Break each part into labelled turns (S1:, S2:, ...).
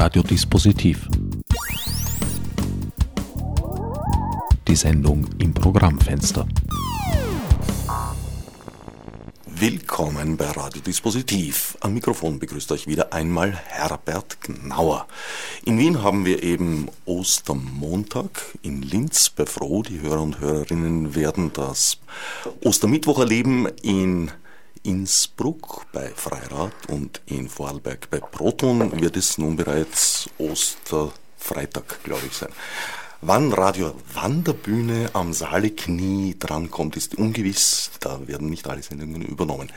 S1: Radiodispositiv. Die Sendung im Programmfenster. Willkommen bei Radiodispositiv. Am Mikrofon begrüßt euch wieder einmal Herbert Gnauer. In Wien haben wir eben Ostermontag, in Linz bei Froh. Die Hörer und Hörerinnen werden das Ostermittwoch erleben in Innsbruck bei Freirad und in Vorarlberg bei Proton wird es nun bereits Osterfreitag, glaube ich, sein. Wann Radio Wanderbühne am Saaleknie drankommt, ist ungewiss. Da werden nicht alle Sendungen übernommen.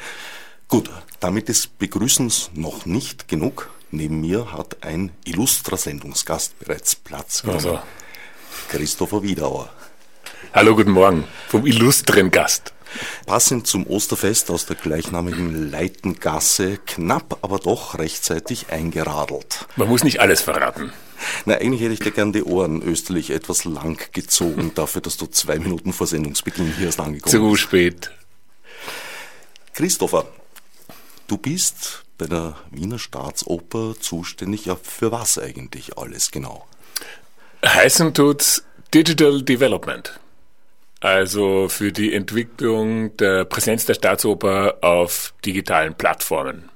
S1: Gut, damit ist Begrüßens noch nicht genug. Neben mir hat ein illustrer Sendungsgast bereits Platz genommen. Also. Christopher Wiedauer.
S2: Hallo, guten Morgen vom illustren Gast.
S1: Passend zum Osterfest aus der gleichnamigen Leitengasse, knapp aber doch rechtzeitig eingeradelt.
S2: Man muss nicht alles verraten.
S1: Na, eigentlich hätte ich dir gern die Ohren österlich etwas lang gezogen, dafür, dass du zwei Minuten vor Sendungsbeginn hier erst angekommen
S2: bist. Zu spät.
S1: Christopher, du bist bei der Wiener Staatsoper zuständig. Ja, für was eigentlich alles genau?
S2: Heißen tut's Digital Development also für die Entwicklung der Präsenz der Staatsoper auf digitalen Plattformen.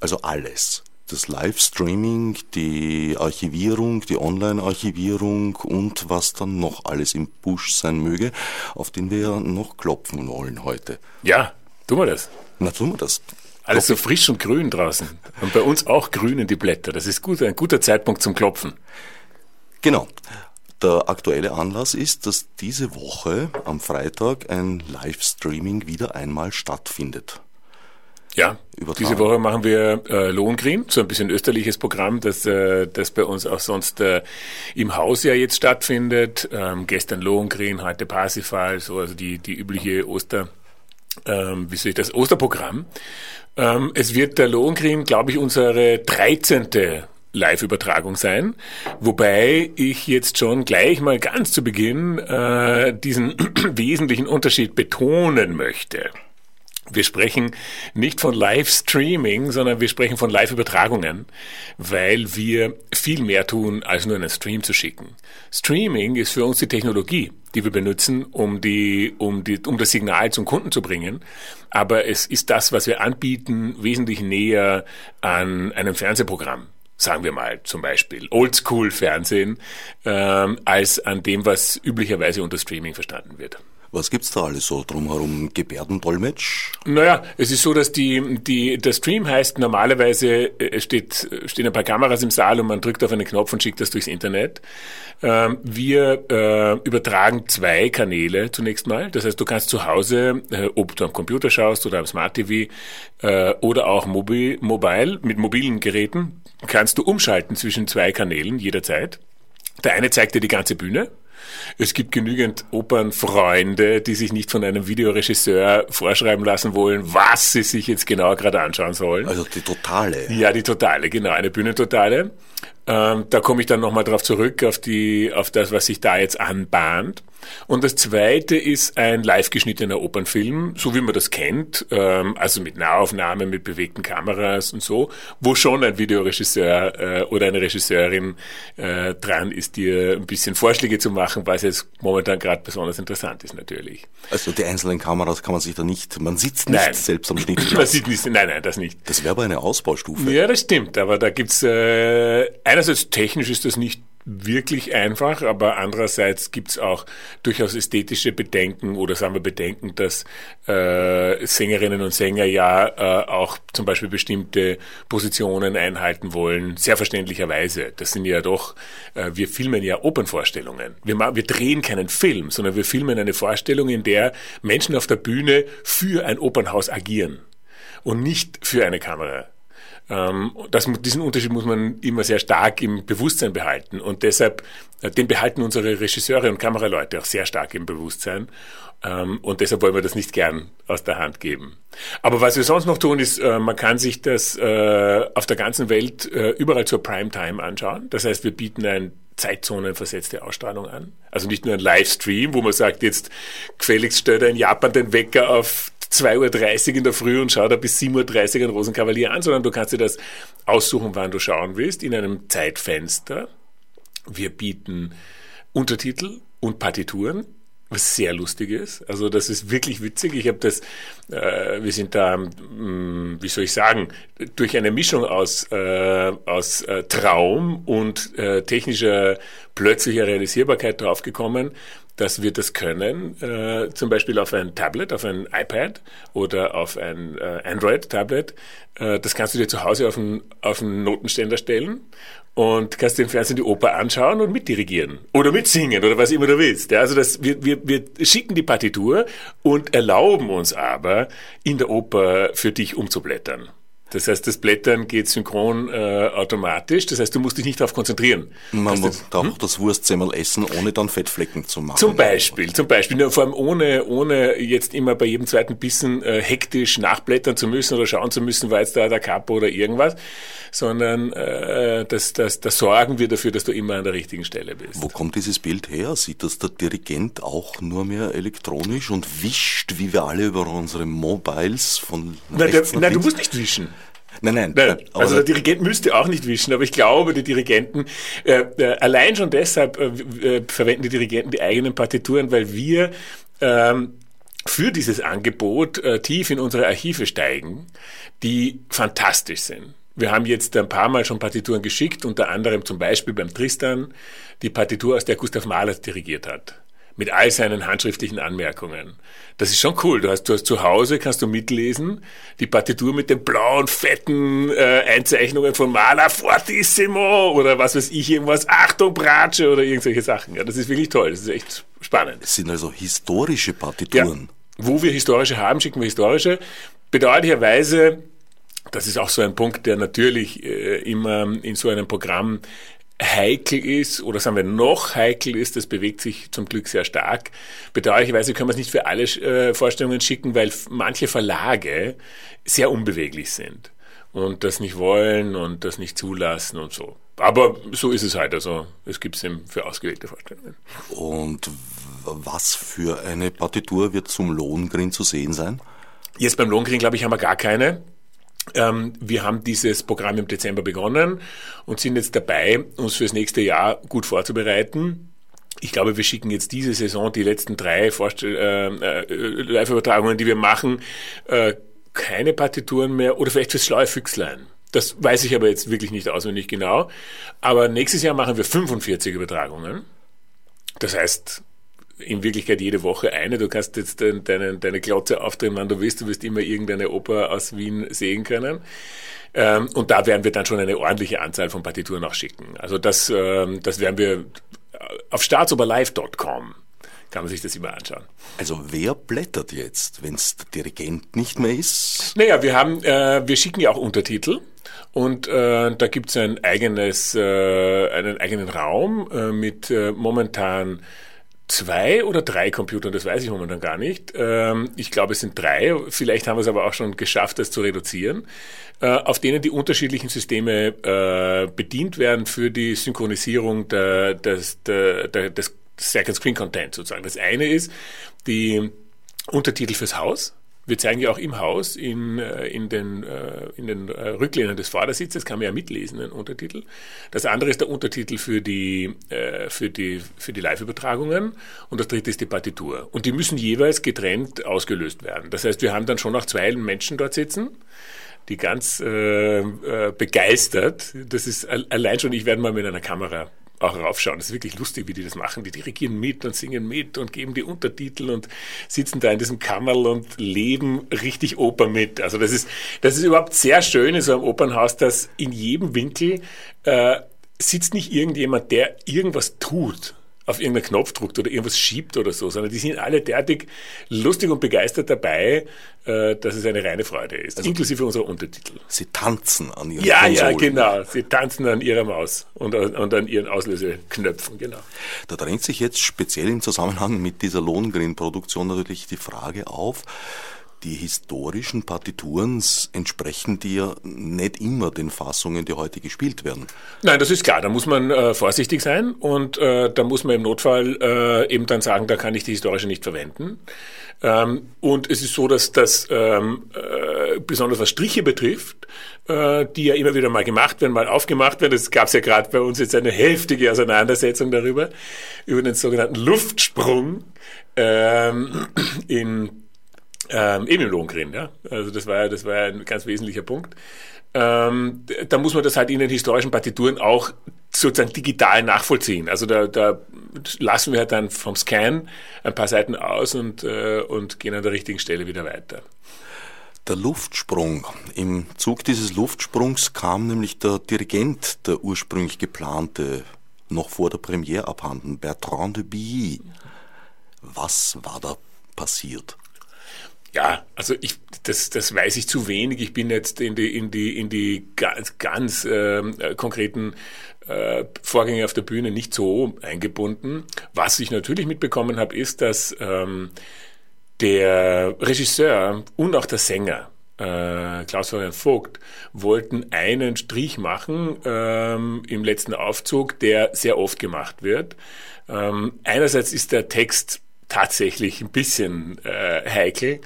S1: Also alles. Das Livestreaming, die Archivierung, die Online-Archivierung und was dann noch alles im Busch sein möge, auf den wir noch klopfen wollen heute.
S2: Ja, tun wir das.
S1: Na, tun wir das.
S2: Alles so frisch und grün draußen. Und bei uns auch grünen die Blätter. Das ist gut, ein guter Zeitpunkt zum Klopfen.
S1: Genau. Der aktuelle Anlass ist, dass diese Woche am Freitag ein Livestreaming wieder einmal stattfindet.
S2: Ja, Übertragen. diese Woche machen wir äh, Lohengrin, so ein bisschen österliches Programm, das, äh, das bei uns auch sonst äh, im Haus ja jetzt stattfindet. Ähm, gestern Lohengrin, heute Parsifal, so also die, die übliche Oster, ähm, wie soll ich das, Osterprogramm. Ähm, es wird der Lohengrin, glaube ich, unsere 13. Live-Übertragung sein, wobei ich jetzt schon gleich mal ganz zu Beginn äh, diesen wesentlichen Unterschied betonen möchte. Wir sprechen nicht von Live-Streaming, sondern wir sprechen von Live-Übertragungen, weil wir viel mehr tun, als nur einen Stream zu schicken. Streaming ist für uns die Technologie, die wir benutzen, um, die, um, die, um das Signal zum Kunden zu bringen. Aber es ist das, was wir anbieten, wesentlich näher an einem Fernsehprogramm sagen wir mal zum Beispiel Oldschool-Fernsehen, ähm, als an dem, was üblicherweise unter Streaming verstanden wird.
S1: Was gibt's da alles so drumherum? Gebärdendolmetsch?
S2: Naja, es ist so, dass die, die, der Stream heißt, normalerweise äh, steht, stehen ein paar Kameras im Saal und man drückt auf einen Knopf und schickt das durchs Internet. Ähm, wir äh, übertragen zwei Kanäle zunächst mal. Das heißt, du kannst zu Hause, äh, ob du am Computer schaust oder am Smart TV oder auch mobil, mobile, mit mobilen Geräten, kannst du umschalten zwischen zwei Kanälen jederzeit. Der eine zeigt dir die ganze Bühne, es gibt genügend Opernfreunde, die sich nicht von einem Videoregisseur vorschreiben lassen wollen, was sie sich jetzt genau gerade anschauen sollen.
S1: Also die totale.
S2: Ja, die totale, genau, eine Bühnentotale. Ähm, da komme ich dann nochmal drauf zurück, auf, die, auf das, was sich da jetzt anbahnt. Und das zweite ist ein live geschnittener Opernfilm, so wie man das kennt, ähm, also mit Nahaufnahmen, mit bewegten Kameras und so, wo schon ein Videoregisseur äh, oder eine Regisseurin äh, dran ist, dir ein bisschen Vorschläge zu machen, was jetzt momentan gerade besonders interessant ist natürlich.
S1: Also die einzelnen Kameras kann man sich da nicht, man sitzt nicht nein. selbst am Schnitt.
S2: man sieht nicht, nein, nein, das nicht.
S1: Das wäre aber eine Ausbaustufe.
S2: Ja, das stimmt, aber da gibt's äh, einerseits technisch ist das nicht wirklich einfach, aber andererseits gibt's auch durchaus ästhetische Bedenken oder sagen wir Bedenken, dass äh, Sängerinnen und Sänger ja äh, auch zum Beispiel bestimmte Positionen einhalten wollen, sehr verständlicherweise. Das sind ja doch, äh, wir filmen ja Opernvorstellungen. Wir, wir drehen keinen Film, sondern wir filmen eine Vorstellung, in der Menschen auf der Bühne für ein Opernhaus agieren und nicht für eine Kamera. Ähm, das, diesen Unterschied muss man immer sehr stark im Bewusstsein behalten. Und deshalb, äh, den behalten unsere Regisseure und Kameraleute auch sehr stark im Bewusstsein. Ähm, und deshalb wollen wir das nicht gern aus der Hand geben. Aber was wir sonst noch tun, ist, äh, man kann sich das äh, auf der ganzen Welt überall zur Primetime anschauen. Das heißt, wir bieten ein zeitzonenversetzte Ausstrahlung an. Also nicht nur ein Livestream, wo man sagt, jetzt gefälligst stellt in Japan den Wecker auf 2.30 Uhr in der Früh und schau da bis 7.30 Uhr einen Rosenkavalier an, sondern du kannst dir das aussuchen, wann du schauen willst, in einem Zeitfenster. Wir bieten Untertitel und Partituren was sehr lustig ist. Also das ist wirklich witzig. Ich habe das, äh, wir sind da, mh, mm, wie soll ich sagen, durch eine Mischung aus, äh, aus äh, Traum und äh, technischer plötzlicher Realisierbarkeit draufgekommen, dass wir das können, äh, zum Beispiel auf ein Tablet, auf ein iPad oder auf ein äh, Android-Tablet. Äh, das kannst du dir zu Hause auf einen, auf einen Notenständer stellen und kannst dir im Fernsehen die Oper anschauen und mitdirigieren oder mitsingen oder was immer du willst. Ja, also das, wir, wir, wir schicken die Partitur und erlauben uns aber, in der Oper für dich umzublättern. Das heißt, das Blättern geht synchron äh, automatisch. Das heißt, du musst dich nicht darauf konzentrieren.
S1: Man muss darf hm? das Wurstsemmel essen, ohne dann Fettflecken zu machen.
S2: Zum Beispiel, zum Beispiel. Nur vor allem ohne, ohne jetzt immer bei jedem zweiten Bissen äh, hektisch nachblättern zu müssen oder schauen zu müssen, war jetzt da der Kapo oder irgendwas, sondern äh, das, das, das sorgen wir dafür, dass du immer an der richtigen Stelle bist.
S1: Wo kommt dieses Bild her? Sieht das der Dirigent auch nur mehr elektronisch und wischt, wie wir alle über unsere Mobiles von
S2: Nein, der, nein du musst nicht wischen.
S1: Nein, nein. nein
S2: also der Dirigent müsste auch nicht wischen, aber ich glaube, die Dirigenten, äh, äh, allein schon deshalb äh, äh, verwenden die Dirigenten die eigenen Partituren, weil wir ähm, für dieses Angebot äh, tief in unsere Archive steigen, die fantastisch sind. Wir haben jetzt ein paar Mal schon Partituren geschickt, unter anderem zum Beispiel beim Tristan, die Partitur, aus der Gustav Mahler dirigiert hat mit all seinen handschriftlichen Anmerkungen. Das ist schon cool. Du hast, du hast zu Hause, kannst du mitlesen, die Partitur mit den blauen, fetten äh, Einzeichnungen von Maler Fortissimo oder was weiß ich, irgendwas, Achtung, Bratsche oder irgendwelche Sachen. Ja, das ist wirklich toll. Das ist echt spannend.
S1: Es sind also historische Partituren.
S2: Ja, wo wir historische haben, schicken wir historische. Bedauerlicherweise das ist auch so ein Punkt, der natürlich äh, immer in so einem Programm heikel ist oder sagen wir noch heikel ist, das bewegt sich zum Glück sehr stark. Bedauerlicherweise können wir es nicht für alle äh, Vorstellungen schicken, weil manche Verlage sehr unbeweglich sind und das nicht wollen und das nicht zulassen und so. Aber so ist es halt, also es gibt es eben für ausgewählte Vorstellungen.
S1: Und was für eine Partitur wird zum Lohengrin zu sehen sein?
S2: Jetzt beim Lohengrin, glaube ich, haben wir gar keine. Ähm, wir haben dieses Programm im Dezember begonnen und sind jetzt dabei, uns fürs nächste Jahr gut vorzubereiten. Ich glaube, wir schicken jetzt diese Saison die letzten drei Vorstell äh, äh, Live-Übertragungen, die wir machen, äh, keine Partituren mehr oder vielleicht fürs Schlaue Füchslein. Das weiß ich aber jetzt wirklich nicht auswendig genau. Aber nächstes Jahr machen wir 45 Übertragungen. Das heißt, in Wirklichkeit jede Woche eine. Du kannst jetzt deine, deine Glotze aufdrehen, wann du willst. Du wirst immer irgendeine Oper aus Wien sehen können. Ähm, und da werden wir dann schon eine ordentliche Anzahl von Partituren auch schicken. Also das, ähm, das werden wir auf staatsoberlive.com kann man sich das immer anschauen.
S1: Also wer blättert jetzt, wenn es der Dirigent nicht mehr ist?
S2: Naja, wir haben, äh, wir schicken ja auch Untertitel. Und äh, da gibt es ein eigenes, äh, einen eigenen Raum äh, mit äh, momentan zwei oder drei Computern, das weiß ich momentan gar nicht. Ähm, ich glaube, es sind drei. Vielleicht haben wir es aber auch schon geschafft, das zu reduzieren, äh, auf denen die unterschiedlichen Systeme äh, bedient werden für die Synchronisierung der, des, der, des Second Screen Content sozusagen. Das eine ist die Untertitel fürs Haus. Wir zeigen ja auch im Haus in, äh, in den, äh, in den äh, Rücklehnen des Vordersitzes, kann man ja mitlesen, den Untertitel. Das andere ist der Untertitel für die, für die, für die Live-Übertragungen und das dritte ist die Partitur. Und die müssen jeweils getrennt ausgelöst werden. Das heißt, wir haben dann schon noch zwei Menschen dort sitzen, die ganz äh, begeistert, das ist allein schon, ich werde mal mit einer Kamera auch raufschauen. Das ist wirklich lustig, wie die das machen. Die dirigieren mit und singen mit und geben die Untertitel und sitzen da in diesem Kammerl und leben richtig Oper mit. Also das ist, das ist überhaupt sehr schön in so einem Opernhaus, dass in jedem Winkel äh, sitzt nicht irgendjemand, der irgendwas tut auf irgendeinen Knopf druckt oder irgendwas schiebt oder so, sondern die sind alle derartig lustig und begeistert dabei, äh, dass es eine reine Freude ist, also inklusive unserer Untertitel.
S1: Sie tanzen an ihren
S2: Ja, Konsolen. ja, genau. Sie tanzen an ihrer Maus und, und an ihren Auslöseknöpfen, genau.
S1: Da drängt sich jetzt speziell im Zusammenhang mit dieser Lohengrin-Produktion natürlich die Frage auf, die historischen Partituren entsprechen ja nicht immer den Fassungen, die heute gespielt werden.
S2: Nein, das ist klar. Da muss man äh, vorsichtig sein und äh, da muss man im Notfall äh, eben dann sagen, da kann ich die historische nicht verwenden. Ähm, und es ist so, dass das ähm, äh, besonders was Striche betrifft, äh, die ja immer wieder mal gemacht werden, mal aufgemacht werden. Es gab ja gerade bei uns jetzt eine heftige Auseinandersetzung darüber, über den sogenannten Luftsprung ähm, in ähm, eben im Lohngrin, ja. Also das war ja, das war ein ganz wesentlicher Punkt. Ähm, da muss man das halt in den historischen Partituren auch sozusagen digital nachvollziehen. Also da, da lassen wir halt dann vom Scan ein paar Seiten aus und, äh, und gehen an der richtigen Stelle wieder weiter.
S1: Der Luftsprung. Im Zug dieses Luftsprungs kam nämlich der Dirigent, der ursprünglich geplante, noch vor der Premiere abhanden, Bertrand de Billy. Was war da passiert?
S2: Ja, also ich, das, das weiß ich zu wenig. Ich bin jetzt in die, in die, in die ganz, ganz ähm, äh, konkreten äh, Vorgänge auf der Bühne nicht so eingebunden. Was ich natürlich mitbekommen habe, ist, dass ähm, der Regisseur und auch der Sänger äh, Klaus-Florian Vogt wollten einen Strich machen ähm, im letzten Aufzug, der sehr oft gemacht wird. Ähm, einerseits ist der Text tatsächlich ein bisschen äh, heikel.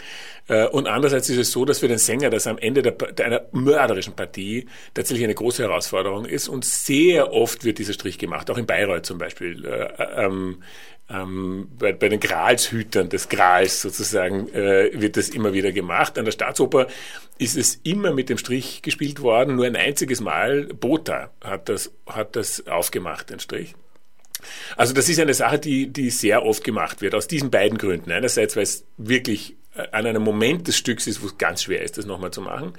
S2: Äh, und andererseits ist es so, dass für den Sänger das am Ende der, der einer mörderischen Partie tatsächlich eine große Herausforderung ist und sehr oft wird dieser Strich gemacht, auch in Bayreuth zum Beispiel. Äh, ähm, ähm, bei, bei, den Gralshütern des Grals sozusagen äh, wird das immer wieder gemacht. An der Staatsoper ist es immer mit dem Strich gespielt worden. Nur ein einziges Mal, Botha hat das, hat das aufgemacht, den Strich. Also das ist eine Sache, die, die sehr oft gemacht wird, aus diesen beiden Gründen. Einerseits, weil es wirklich äh, an einem Moment des Stücks ist, wo es ganz schwer ist, das nochmal zu machen.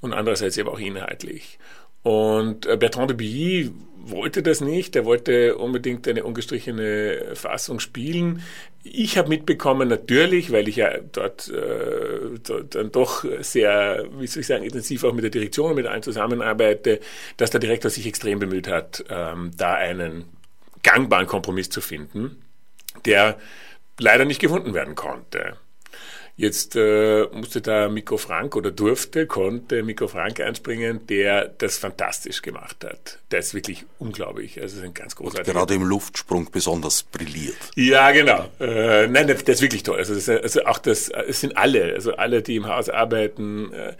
S2: Und andererseits eben auch inhaltlich. Und äh, Bertrand de Billy wollte das nicht. Er wollte unbedingt eine ungestrichene Fassung spielen. Ich habe mitbekommen, natürlich, weil ich ja dort, äh, dort dann doch sehr, wie soll ich sagen, intensiv auch mit der Direktion und mit allen zusammenarbeite, dass der Direktor sich extrem bemüht hat, ähm, da einen gangbaren Kompromiss zu finden, der leider nicht gefunden werden konnte. Jetzt äh, musste da Mikko Frank oder durfte, konnte Mikko Frank einspringen, der das fantastisch gemacht hat. Der ist wirklich unglaublich. Also ist ein ganz großartiger.
S1: Gerade im Luftsprung besonders brilliert.
S2: Ja, genau. Äh, nein, der, der ist wirklich toll. Also, das, also auch das, es sind alle, also alle, die im Haus arbeiten, äh,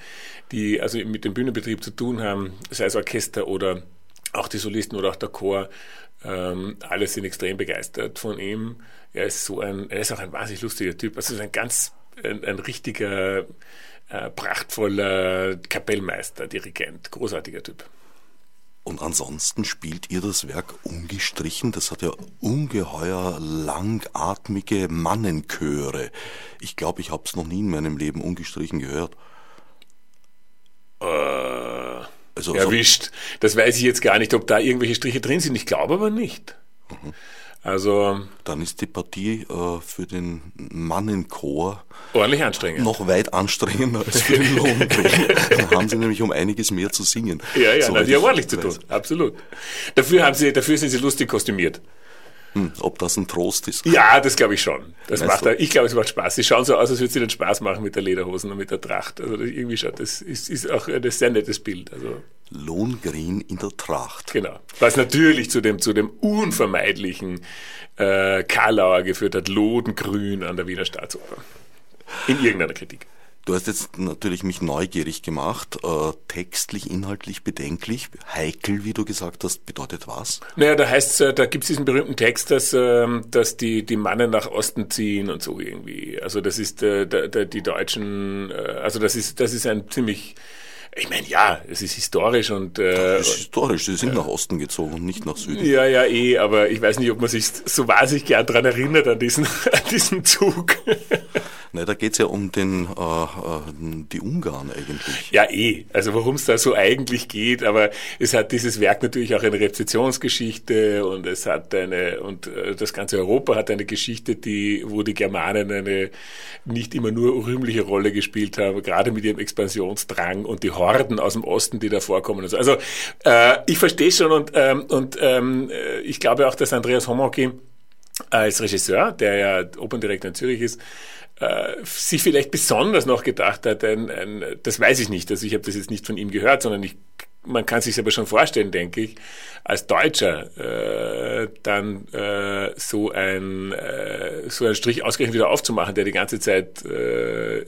S2: die also mit dem Bühnenbetrieb zu tun haben, sei es Orchester oder auch die Solisten oder auch der Chor, ähm, alle sind extrem begeistert von ihm. Er ist so ein, er ist auch ein wahnsinnig lustiger Typ. Also ein ganz, ein, ein richtiger, äh, prachtvoller Kapellmeister, Dirigent, großartiger Typ.
S1: Und ansonsten spielt ihr das Werk ungestrichen. Das hat ja ungeheuer langatmige Mannenchöre. Ich glaube, ich habe es noch nie in meinem Leben ungestrichen gehört.
S2: Äh, also, erwischt. Das weiß ich jetzt gar nicht, ob da irgendwelche Striche drin sind. Ich glaube aber nicht. Mhm. Also
S1: dann ist die Partie äh, für den Mannenchor
S2: ordentlich anstrengend.
S1: Noch weit anstrengender als für den Lohnkrieg. dann haben sie nämlich um einiges mehr zu singen.
S2: Ja, ja, so na, die haben ordentlich zu tun. Absolut. Dafür haben sie, dafür sind sie lustig kostümiert.
S1: Hm, ob das ein Trost ist?
S2: Ja, das glaube ich schon. Das macht, ich glaube, es macht Spaß. Sie schauen so aus, als würde es ihnen Spaß machen mit der Lederhosen und mit der Tracht. Also das irgendwie schaut, das ist, ist auch ein sehr nettes Bild. Also
S1: Lohngrin in der Tracht.
S2: Genau. Was natürlich zu dem, zu dem unvermeidlichen äh, Karlauer geführt hat, Lodengrün an der Wiener Staatsoper. In irgendeiner Kritik.
S1: Du hast jetzt natürlich mich neugierig gemacht, äh, textlich, inhaltlich bedenklich, heikel, wie du gesagt hast, bedeutet was?
S2: Naja, da heißt da gibt es diesen berühmten Text, dass, äh, dass die, die Mannen nach Osten ziehen und so irgendwie. Also das ist äh, da, da, die Deutschen, äh, also das ist, das ist ein ziemlich ich meine, ja, es ist historisch und.
S1: Äh, es ist historisch, sie sind äh, nach Osten gezogen und nicht nach Süden.
S2: Ja, ja, eh, aber ich weiß nicht, ob man sich so wahnsinnig gern daran erinnert, an diesen, an diesen Zug.
S1: Ne, da geht's ja um den, äh, äh, die Ungarn eigentlich.
S2: Ja, eh. Also worum es da so eigentlich geht, aber es hat dieses Werk natürlich auch eine Rezeptionsgeschichte und es hat eine, und äh, das ganze Europa hat eine Geschichte, die, wo die Germanen eine nicht immer nur rühmliche Rolle gespielt haben, gerade mit ihrem Expansionsdrang und die Horden aus dem Osten, die da vorkommen. Also, also äh, ich verstehe schon und, ähm, und ähm, äh, ich glaube auch, dass Andreas Homoki als Regisseur, der ja Operndirektor in Zürich ist, äh, sich vielleicht besonders noch gedacht hat, ein, ein, das weiß ich nicht, also ich habe das jetzt nicht von ihm gehört, sondern ich, man kann sich aber schon vorstellen, denke ich, als Deutscher äh, dann äh, so ein äh, so einen Strich ausgerechnet wieder aufzumachen, der die ganze Zeit äh,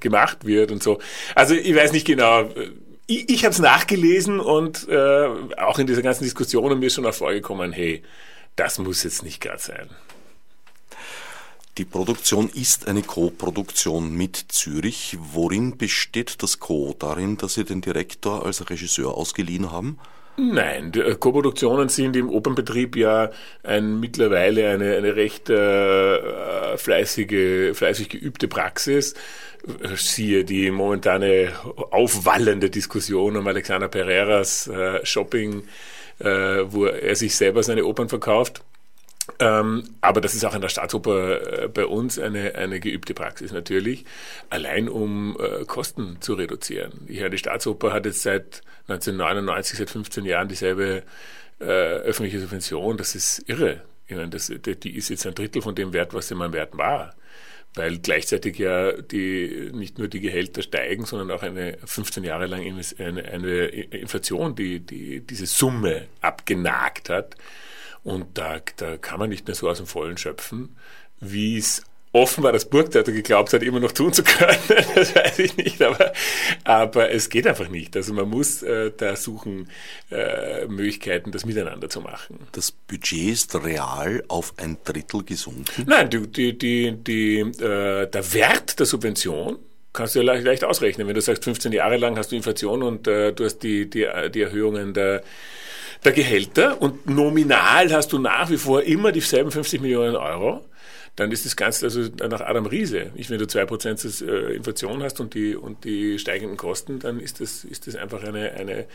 S2: gemacht wird und so. Also ich weiß nicht genau. Ich, ich habe es nachgelesen und äh, auch in dieser ganzen Diskussion mir ist schon auch vorgekommen, hey, das muss jetzt nicht gerade sein.
S1: Die Produktion ist eine Co-Produktion mit Zürich. Worin besteht das Co? Darin, dass Sie den Direktor als Regisseur ausgeliehen haben?
S2: Nein, äh, Co-Produktionen sind im Opernbetrieb ja ein, mittlerweile eine, eine recht äh, fleißige, fleißig geübte Praxis. Siehe die momentane aufwallende Diskussion um Alexander Pereiras äh, Shopping, äh, wo er sich selber seine Opern verkauft. Ähm, aber das ist auch in der Staatsoper äh, bei uns eine, eine geübte Praxis natürlich, allein um äh, Kosten zu reduzieren. Ja, die Staatsoper hat jetzt seit 1999, seit 15 Jahren dieselbe äh, öffentliche Subvention. Das ist irre. Ich meine, das, die ist jetzt ein Drittel von dem Wert, was sie mal wert war. Weil gleichzeitig ja die, nicht nur die Gehälter steigen, sondern auch eine 15 Jahre lang eine, Inflation, die, die diese Summe abgenagt hat. Und da, da kann man nicht mehr so aus dem Vollen schöpfen, wie es offenbar das Burgtheater geglaubt hat, immer noch tun zu können. das weiß ich nicht, aber, aber es geht einfach nicht. Also man muss äh, da suchen äh, Möglichkeiten, das miteinander zu machen.
S1: Das Budget ist real auf ein Drittel gesunken?
S2: Nein, die, die, die, die, äh, der Wert der Subvention kannst du ja leicht, leicht ausrechnen. Wenn du sagst, 15 Jahre lang hast du Inflation und äh, du hast die, die, die Erhöhungen der der Gehälter und nominal hast du nach wie vor immer dieselben 50 Millionen Euro, dann ist das Ganze also nach Adam Riese. Ich, wenn du 2% äh, Inflation hast und die, und die steigenden Kosten, dann ist das, ist das einfach eine, eine,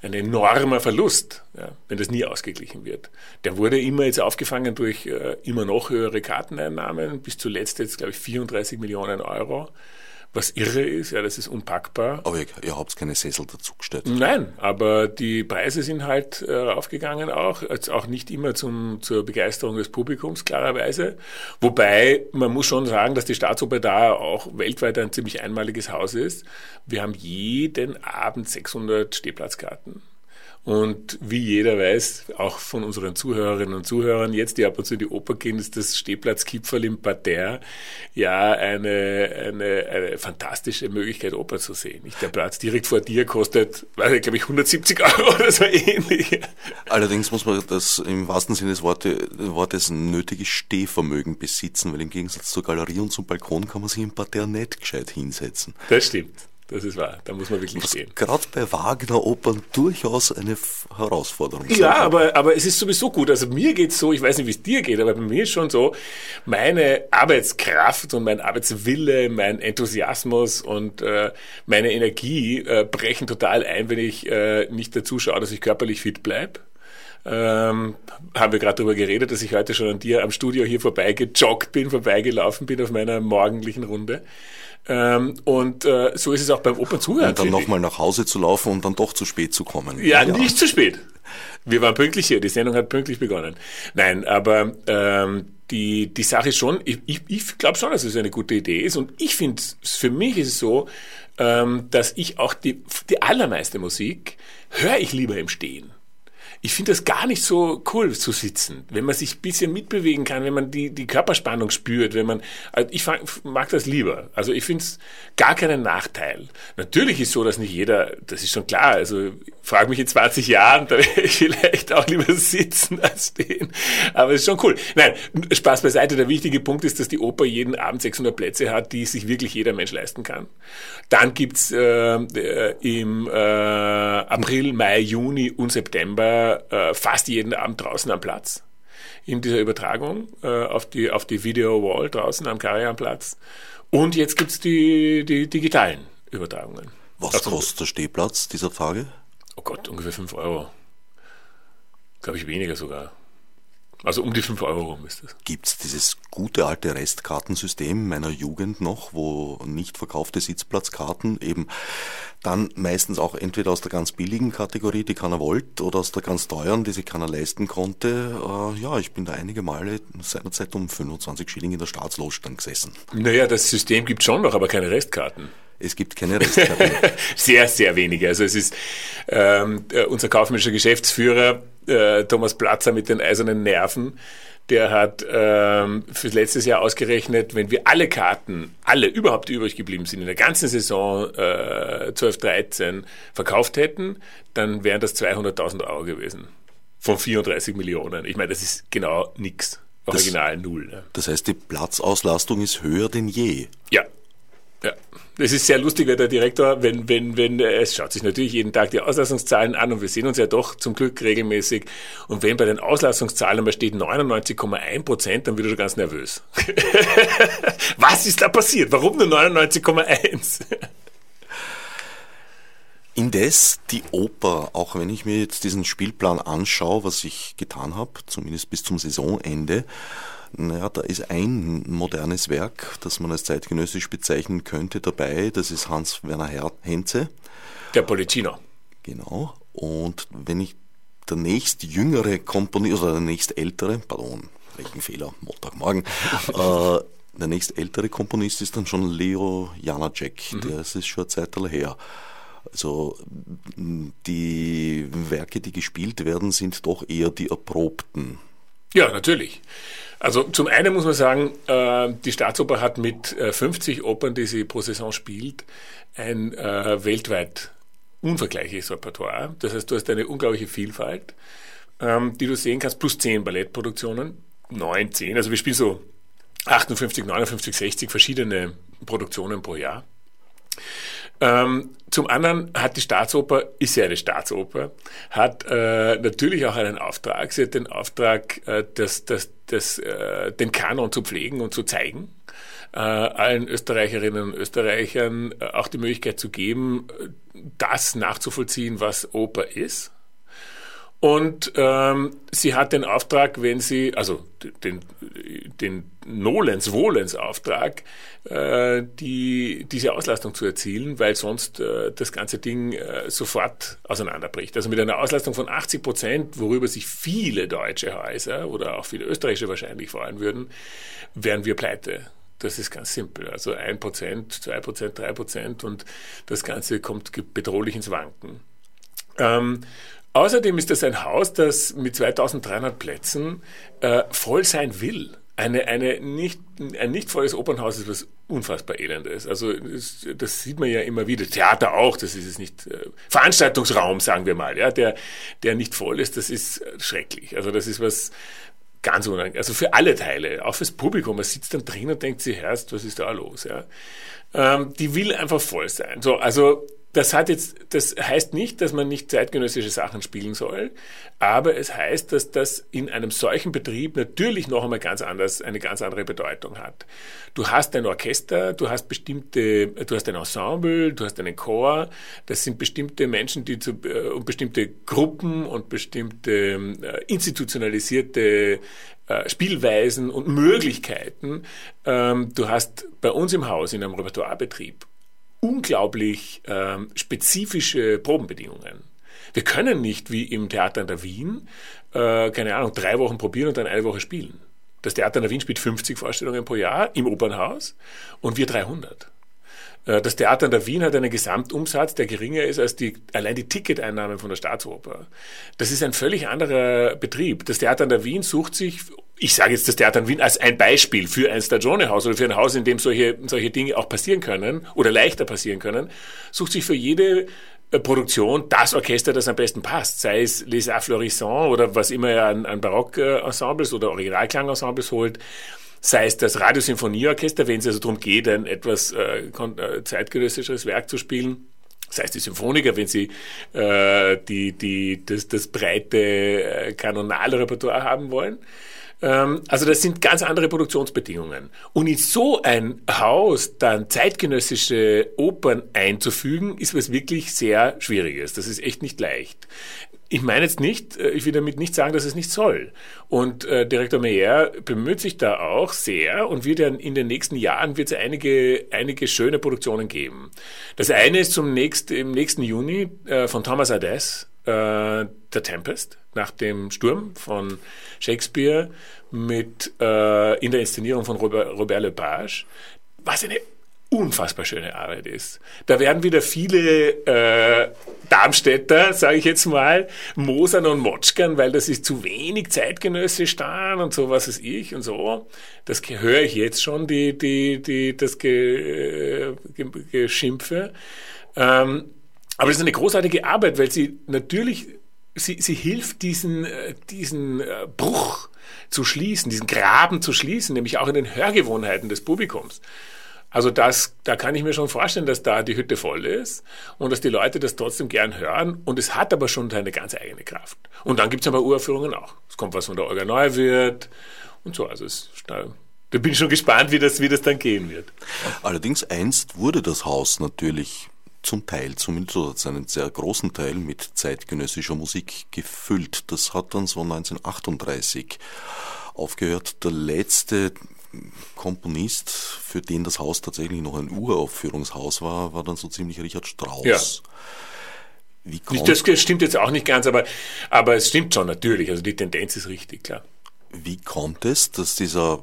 S2: ein enormer Verlust, ja, wenn das nie ausgeglichen wird. Der wurde immer jetzt aufgefangen durch äh, immer noch höhere Karteneinnahmen, bis zuletzt jetzt, glaube ich, 34 Millionen Euro was irre ist, ja, das ist unpackbar.
S1: Aber ihr, ihr habt keine Sessel dazugestellt.
S2: Nein, aber die Preise sind halt äh, aufgegangen auch, jetzt auch nicht immer zum, zur Begeisterung des Publikums, klarerweise. Wobei, man muss schon sagen, dass die Staatsoper da auch weltweit ein ziemlich einmaliges Haus ist. Wir haben jeden Abend 600 Stehplatzkarten. Und wie jeder weiß, auch von unseren Zuhörerinnen und Zuhörern, jetzt die ab und zu in die Oper gehen, ist das Stehplatzkipferl im Parterre ja eine, eine, eine fantastische Möglichkeit, Oper zu sehen. Der Platz direkt vor dir kostet, weiß ich, glaube ich, 170 Euro oder so ähnlich.
S1: Allerdings muss man das im wahrsten Sinne des Wortes, Wortes nötige Stehvermögen besitzen, weil im Gegensatz zur Galerie und zum Balkon kann man sich im Parterre nicht gescheit hinsetzen.
S2: Das stimmt. Das ist wahr, da muss man wirklich Was stehen.
S1: Gerade bei Wagner-Opern durchaus eine Herausforderung.
S2: Ja, aber, aber es ist sowieso gut. Also mir geht's so, ich weiß nicht, wie es dir geht, aber bei mir ist schon so, meine Arbeitskraft und mein Arbeitswille, mein Enthusiasmus und äh, meine Energie äh, brechen total ein, wenn ich äh, nicht dazu schaue, dass ich körperlich fit bleibe. Ähm, haben wir gerade darüber geredet, dass ich heute schon an dir am Studio hier vorbeigejoggt bin, vorbeigelaufen bin auf meiner morgendlichen Runde. Ähm, und äh, so ist es auch beim Opernzuhören.
S1: Und dann nochmal nach Hause zu laufen und dann doch zu spät zu kommen.
S2: Ja, ja, nicht zu spät. Wir waren pünktlich hier, die Sendung hat pünktlich begonnen. Nein, aber ähm, die, die Sache ist schon, ich, ich, ich glaube schon, dass es eine gute Idee ist. Und ich finde, für mich ist es so, ähm, dass ich auch die, die allermeiste Musik höre ich lieber im Stehen ich finde das gar nicht so cool zu sitzen, wenn man sich ein bisschen mitbewegen kann, wenn man die, die Körperspannung spürt, wenn man, also ich mag das lieber. Also ich finde es gar keinen Nachteil. Natürlich ist so, dass nicht jeder, das ist schon klar, also frag mich in 20 Jahren, da werde ich vielleicht auch lieber sitzen als stehen. Aber es ist schon cool. Nein, Spaß beiseite. Der wichtige Punkt ist, dass die Oper jeden Abend 600 Plätze hat, die sich wirklich jeder Mensch leisten kann. Dann gibt's äh, im äh, April, Mai, Juni und September äh, fast jeden Abend draußen am Platz in dieser Übertragung äh, auf die, auf die Video Wall draußen am Karajanplatz. Und jetzt gibt's die, die digitalen Übertragungen.
S1: Was also, kostet der Stehplatz dieser Tage?
S2: Oh Gott, ungefähr 5 Euro. Glaube ich weniger sogar. Also um die 5 Euro rum ist das.
S1: Gibt es dieses gute alte Restkartensystem meiner Jugend noch, wo nicht verkaufte Sitzplatzkarten eben dann meistens auch entweder aus der ganz billigen Kategorie, die keiner wollte, oder aus der ganz teuren, die sich keiner leisten konnte. Äh, ja, ich bin da einige Male seinerzeit um 25 Schilling in der Staatsloge dann gesessen.
S2: Naja, das System gibt schon noch, aber keine Restkarten.
S1: Es gibt keine Restkarten.
S2: sehr, sehr wenige. Also es ist ähm, äh, unser kaufmännischer Geschäftsführer äh, Thomas Platzer mit den eisernen Nerven. Der hat ähm, für letztes Jahr ausgerechnet, wenn wir alle Karten, alle überhaupt übrig geblieben sind, in der ganzen Saison äh, 12, 13 verkauft hätten, dann wären das 200.000 Euro gewesen. Von 34 Millionen. Ich meine, das ist genau nichts. Original das, null. Ne?
S1: Das heißt, die Platzauslastung ist höher denn je.
S2: Ja, ja, das ist sehr lustig, weil der Direktor, wenn, wenn, wenn, es schaut sich natürlich jeden Tag die Auslassungszahlen an und wir sehen uns ja doch zum Glück regelmäßig. Und wenn bei den Auslassungszahlen mal steht 99,1 Prozent, dann wird er schon ganz nervös. Was ist da passiert? Warum nur 99,1?
S1: Indes die Oper, auch wenn ich mir jetzt diesen Spielplan anschaue, was ich getan habe, zumindest bis zum Saisonende, naja, da ist ein modernes Werk, das man als zeitgenössisch bezeichnen könnte, dabei. Das ist Hans-Werner Henze.
S2: Der Poliziner.
S1: Genau. Und wenn ich der nächst jüngere Komponist, oder der nächst ältere, pardon, welchen Fehler, Montagmorgen, äh, der nächst ältere Komponist ist dann schon Leo Janacek, mhm. der ist schon eine Zeit her. Also die Werke, die gespielt werden, sind doch eher die erprobten.
S2: Ja, natürlich. Also zum einen muss man sagen, äh, die Staatsoper hat mit 50 äh, Opern, die sie pro Saison spielt, ein äh, weltweit unvergleichliches Repertoire. Das heißt, du hast eine unglaubliche Vielfalt, ähm, die du sehen kannst, plus 10 Ballettproduktionen, 9, 10. Also wir spielen so 58, 59, 60 verschiedene Produktionen pro Jahr. Ähm, zum anderen hat die Staatsoper, ist ja eine Staatsoper, hat äh, natürlich auch einen Auftrag. Sie hat den Auftrag, äh, das, das, das, äh, den Kanon zu pflegen und zu zeigen. Äh, allen Österreicherinnen und Österreichern äh, auch die Möglichkeit zu geben, das nachzuvollziehen, was Oper ist. Und ähm, sie hat den Auftrag, wenn sie, also den, den Nolens, Wohlens Auftrag, äh, die, diese Auslastung zu erzielen, weil sonst äh, das ganze Ding äh, sofort auseinanderbricht. Also mit einer Auslastung von 80 Prozent, worüber sich viele deutsche Häuser oder auch viele österreichische wahrscheinlich freuen würden, wären wir pleite. Das ist ganz simpel. Also ein Prozent, zwei Prozent, drei Prozent und das Ganze kommt bedrohlich ins Wanken. Ähm, Außerdem ist das ein Haus, das mit 2300 Plätzen äh, voll sein will. Eine, eine nicht, ein nicht volles Opernhaus ist was unfassbar Elendes. Also das, das sieht man ja immer wieder. Theater auch, das ist es nicht. Äh, Veranstaltungsraum, sagen wir mal, ja, der, der nicht voll ist, das ist schrecklich. Also das ist was ganz unangenehm. Also für alle Teile, auch fürs Publikum. Man sitzt dann drin und denkt sich, Herrst, was ist da los? Ja? Ähm, die will einfach voll sein. So, also das hat jetzt, das heißt nicht, dass man nicht zeitgenössische Sachen spielen soll, aber es heißt, dass das in einem solchen Betrieb natürlich noch einmal ganz anders, eine ganz andere Bedeutung hat. Du hast ein Orchester, du hast bestimmte, du hast ein Ensemble, du hast einen Chor, das sind bestimmte Menschen, die zu, äh, und bestimmte Gruppen und bestimmte äh, institutionalisierte äh, Spielweisen und Möglichkeiten. Ähm, du hast bei uns im Haus in einem Repertoirebetrieb unglaublich ähm, spezifische Probenbedingungen. Wir können nicht wie im Theater in der Wien, äh, keine Ahnung, drei Wochen probieren und dann eine Woche spielen. Das Theater in der Wien spielt 50 Vorstellungen pro Jahr im Opernhaus und wir 300. Äh, das Theater in der Wien hat einen Gesamtumsatz, der geringer ist als die, allein die Ticketeinnahmen von der Staatsoper. Das ist ein völlig anderer Betrieb. Das Theater in der Wien sucht sich ich sage jetzt das Theater in Wien als ein Beispiel für ein Stagione-Haus oder für ein Haus, in dem solche, solche Dinge auch passieren können oder leichter passieren können, sucht sich für jede äh, Produktion das Orchester, das am besten passt, sei es Les Arts Florissants oder was immer er an, an Barock-Ensembles oder Originalklang-Ensembles holt, sei es das Radiosinfonieorchester, wenn es also darum geht, ein etwas äh, äh, zeitgenössischeres Werk zu spielen, sei es die Symphoniker, wenn sie äh, die, die, das, das breite äh, Kanonalrepertoire haben wollen. Ähm, also das sind ganz andere Produktionsbedingungen. Und in so ein Haus dann zeitgenössische Opern einzufügen, ist was wirklich sehr Schwieriges. Das ist echt nicht leicht. Ich meine jetzt nicht, äh, ich will damit nicht sagen, dass es nicht soll. Und äh, Direktor Meyer bemüht sich da auch sehr und wird ja in den nächsten Jahren wird es einige, einige schöne Produktionen geben. Das eine ist zum nächst, im nächsten Juni äh, von Thomas Adès, äh, The Tempest, nach dem Sturm von Shakespeare mit äh, in der Inszenierung von Robert, Robert Lepage. Was eine unfassbar schöne Arbeit ist. Da werden wieder viele äh, Darmstädter, sage ich jetzt mal, mosern und motschkern, weil das ist zu wenig zeitgenössisch da und so, was ist ich und so. Das höre ich jetzt schon, die, die, die, das Ge, äh, Ge, Geschimpfe. Ähm, aber es ist eine großartige Arbeit, weil sie natürlich, sie, sie hilft diesen, äh, diesen äh, Bruch zu schließen, diesen Graben zu schließen, nämlich auch in den Hörgewohnheiten des Publikums. Also das, da kann ich mir schon vorstellen, dass da die Hütte voll ist und dass die Leute das trotzdem gern hören. Und es hat aber schon seine ganz eigene Kraft. Und dann gibt es aber Uraufführungen auch. Es kommt was von der Olga Neuwirth und so. Also es, da, da bin ich schon gespannt, wie das, wie das dann gehen wird.
S1: Allerdings einst wurde das Haus natürlich zum Teil, zumindest oder zu sehr großen Teil mit zeitgenössischer Musik gefüllt. Das hat dann so 1938 aufgehört. Der letzte Komponist, für den das Haus tatsächlich noch ein Uraufführungshaus war, war dann so ziemlich Richard Strauss. Ja.
S2: Wie das stimmt jetzt auch nicht ganz, aber, aber es stimmt schon natürlich. Also die Tendenz ist richtig, klar.
S1: Wie kommt es, dass dieser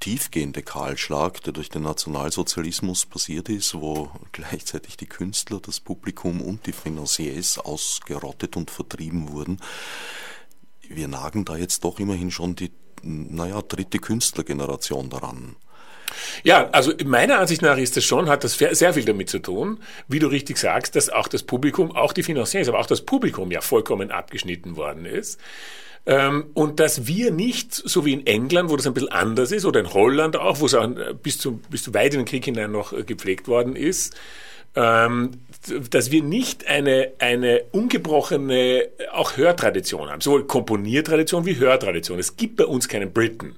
S1: tiefgehende Kahlschlag, der durch den Nationalsozialismus passiert ist, wo gleichzeitig die Künstler, das Publikum und die Financiers ausgerottet und vertrieben wurden, wir nagen da jetzt doch immerhin schon die naja, dritte Künstlergeneration daran.
S2: Ja, also meiner Ansicht nach ist das schon, hat das sehr viel damit zu tun, wie du richtig sagst, dass auch das Publikum, auch die Financiers, aber auch das Publikum ja vollkommen abgeschnitten worden ist. Ähm, und dass wir nicht, so wie in England, wo das ein bisschen anders ist, oder in Holland auch, wo es auch bis, zu, bis zu weit in den Krieg hinein noch äh, gepflegt worden ist, ähm, dass wir nicht eine, eine ungebrochene auch Hörtradition haben, sowohl Komponiertradition wie Hörtradition. Es gibt bei uns keinen Britain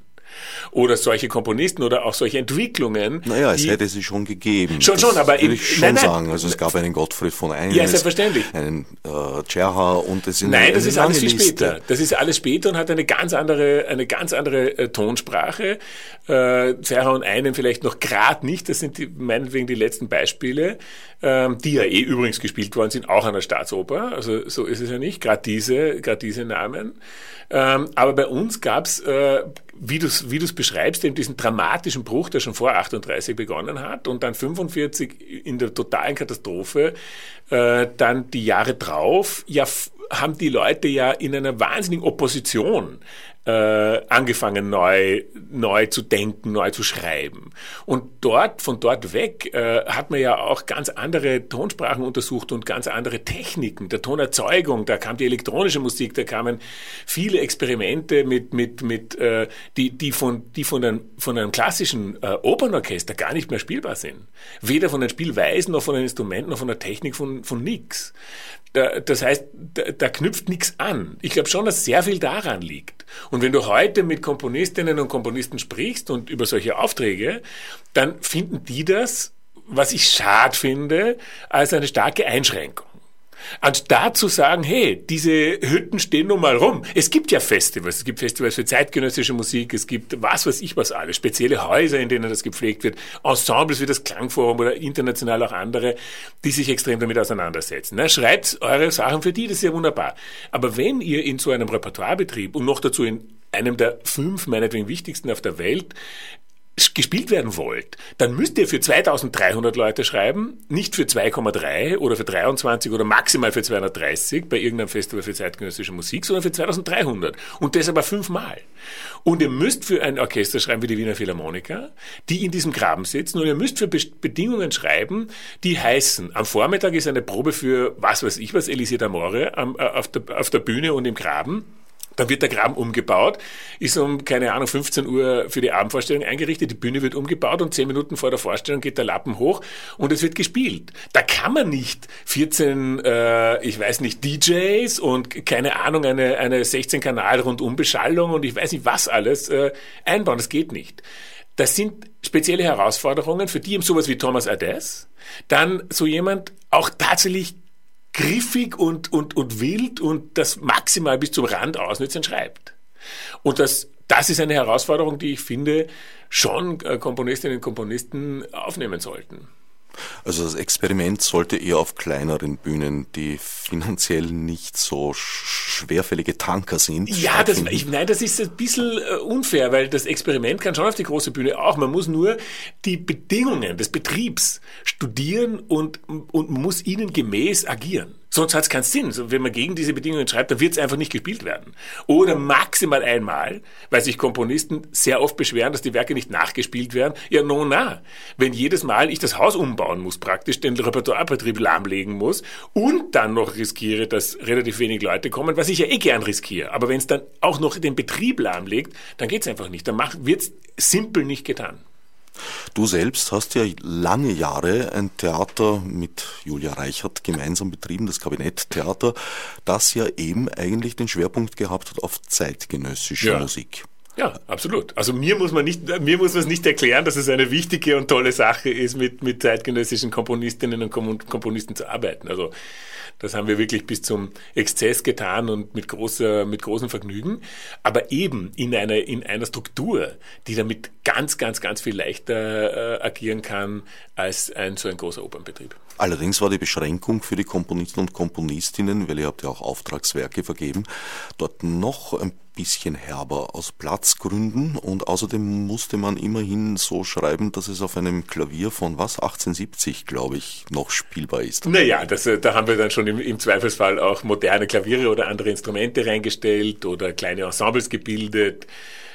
S2: oder solche Komponisten oder auch solche Entwicklungen.
S1: Naja, es hätte sie schon gegeben.
S2: Schon, schon, aber
S1: würde ich schon nein, nein, sagen. Also es gab einen Gottfried von Eines,
S2: ja, selbstverständlich.
S1: einen äh, Tscherha und es sind
S2: Nein, das ist alles viel später. Das ist alles später und hat eine ganz andere, eine ganz andere äh, Tonsprache. Äh, Tscherha und einen vielleicht noch grad nicht. Das sind die, meinetwegen die letzten Beispiele, ähm, die ja eh übrigens gespielt worden sind, auch an der Staatsoper. Also so ist es ja nicht. Gerade diese, gerade diese Namen. Ähm, aber bei uns gab's äh, wie du es wie du's beschreibst, eben diesen dramatischen Bruch, der schon vor 38 begonnen hat und dann 45 in der totalen Katastrophe, äh, dann die Jahre drauf, ja, haben die Leute ja in einer wahnsinnigen Opposition äh, angefangen neu, neu zu denken, neu zu schreiben. Und dort, von dort weg, äh, hat man ja auch ganz andere Tonsprachen untersucht und ganz andere Techniken der Tonerzeugung. Da kam die elektronische Musik, da kamen viele Experimente mit, mit, mit, äh, die, die von, die von einem, von einem klassischen äh, Opernorchester gar nicht mehr spielbar sind. Weder von den Spielweisen noch von den Instrumenten noch von der Technik von, von nix. Das heißt, da, da knüpft nichts an. Ich glaube schon, dass sehr viel daran liegt. Und wenn du heute mit Komponistinnen und Komponisten sprichst und über solche Aufträge, dann finden die das, was ich schad finde, als eine starke Einschränkung. Anstatt zu sagen, hey, diese Hütten stehen nun mal rum. Es gibt ja Festivals. Es gibt Festivals für zeitgenössische Musik. Es gibt was weiß ich was alles. Spezielle Häuser, in denen das gepflegt wird. Ensembles wie das Klangforum oder international auch andere, die sich extrem damit auseinandersetzen. Na, schreibt eure Sachen für die, das ist ja wunderbar. Aber wenn ihr in so einem Repertoirebetrieb und noch dazu in einem der fünf meinetwegen wichtigsten auf der Welt gespielt werden wollt, dann müsst ihr für 2300 Leute schreiben, nicht für 2,3 oder für 23 oder maximal für 230 bei irgendeinem Festival für zeitgenössische Musik, sondern für 2300 und das aber fünfmal. Und ihr müsst für ein Orchester schreiben wie die Wiener Philharmoniker, die in diesem Graben sitzen. Und ihr müsst für Bedingungen schreiben, die heißen, am Vormittag ist eine Probe für was weiß ich was, Elisée d'Amore auf der, auf der Bühne und im Graben Dann wird der Graben umgebaut, ist um, keine Ahnung, 15 Uhr für die Abendvorstellung eingerichtet, die Bühne wird umgebaut und 10 Minuten vor der Vorstellung geht der Lappen hoch und es wird gespielt. Da kann man nicht 14, äh, ich weiß nicht, DJs und keine Ahnung, eine, eine 16 Kanal Rundumbeschallung und ich weiß nicht was alles äh, einbauen. Das geht nicht. Das sind spezielle Herausforderungen, für die eben sowas wie Thomas Ades, dann so jemand auch tatsächlich griffig und, und, und wild und das maximal bis zum Rand ausnützen schreibt. Und das, das ist eine Herausforderung, die ich finde, schon äh, Komponistinnen und Komponisten aufnehmen sollten.
S1: Also das Experiment sollte eher auf kleineren Bühnen, die finanziell nicht so schwerfällige Tanker sind.
S2: Ja, das, ich, nein, das ist ein bisschen äh, unfair, weil das Experiment kann schon auf die große Bühne auch. Man muss nur die Bedingungen des Betriebs studieren und, und muss ihnen gemäß agieren. Sonst hat es keinen Sinn. Wenn man gegen diese Bedingungen schreibt, dann wird es einfach nicht gespielt werden. Oder maximal einmal, weil sich Komponisten sehr oft beschweren, dass die Werke nicht nachgespielt werden. Ja, no, na. Wenn jedes Mal ich das Haus umbauen muss, praktisch den Repertoirebetrieb lahmlegen muss und dann noch riskiere, dass relativ wenig Leute kommen, was ich ja eh gern riskiere. Aber wenn es dann auch noch den Betrieb lahmlegt, dann geht es einfach nicht. Dann wird es simpel nicht getan.
S1: Du selbst hast ja lange Jahre ein Theater mit Julia Reichert gemeinsam betrieben, das Kabinetttheater, das ja eben eigentlich den Schwerpunkt gehabt hat auf zeitgenössische ja. Musik.
S2: Ja, absolut. Also mir muss man nicht, mir muss man es nicht erklären, dass es eine wichtige und tolle Sache ist, mit, mit zeitgenössischen Komponistinnen und Komponisten zu arbeiten. Also das haben wir wirklich bis zum Exzess getan und mit großer, mit großem Vergnügen. Aber eben in einer, in einer Struktur, die damit ganz, ganz, ganz viel leichter äh, agieren kann als ein so ein großer Opernbetrieb.
S1: Allerdings war die Beschränkung für die Komponisten und Komponistinnen, weil ihr habt ja auch Auftragswerke vergeben, dort noch ein bisschen herber aus Platzgründen und außerdem musste man immerhin so schreiben, dass es auf einem Klavier von was 1870, glaube ich, noch spielbar ist.
S2: Naja, das, äh, da haben wir dann schon im, im Zweifelsfall auch moderne Klaviere oder andere Instrumente reingestellt oder kleine Ensembles gebildet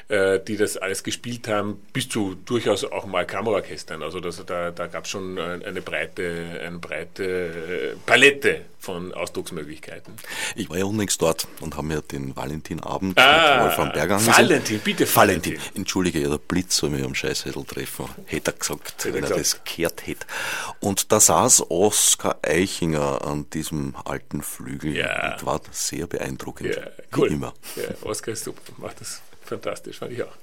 S2: äh, die das alles gespielt haben, bis zu durchaus auch mal Kammerorchestern. Also das, da, da gab es schon eine breite, eine breite äh, Palette von Ausdrucksmöglichkeiten.
S1: Ich war ja unlängst dort und habe mir den Valentinabend ah, mit Wolfram Berg angesehen.
S2: Valentin, bitte
S1: Valentin. Valentin. Entschuldige, der Blitz soll mich am Scheißhädel treffen, hätte er gesagt, hätte wenn er, das gehört hätte. Und da saß Oskar Eichinger an diesem alten Flügel ja. und war sehr beeindruckend. Ja,
S2: cool. Wie immer. Ja, Oskar ist super, macht das fantastisch, fand ich auch.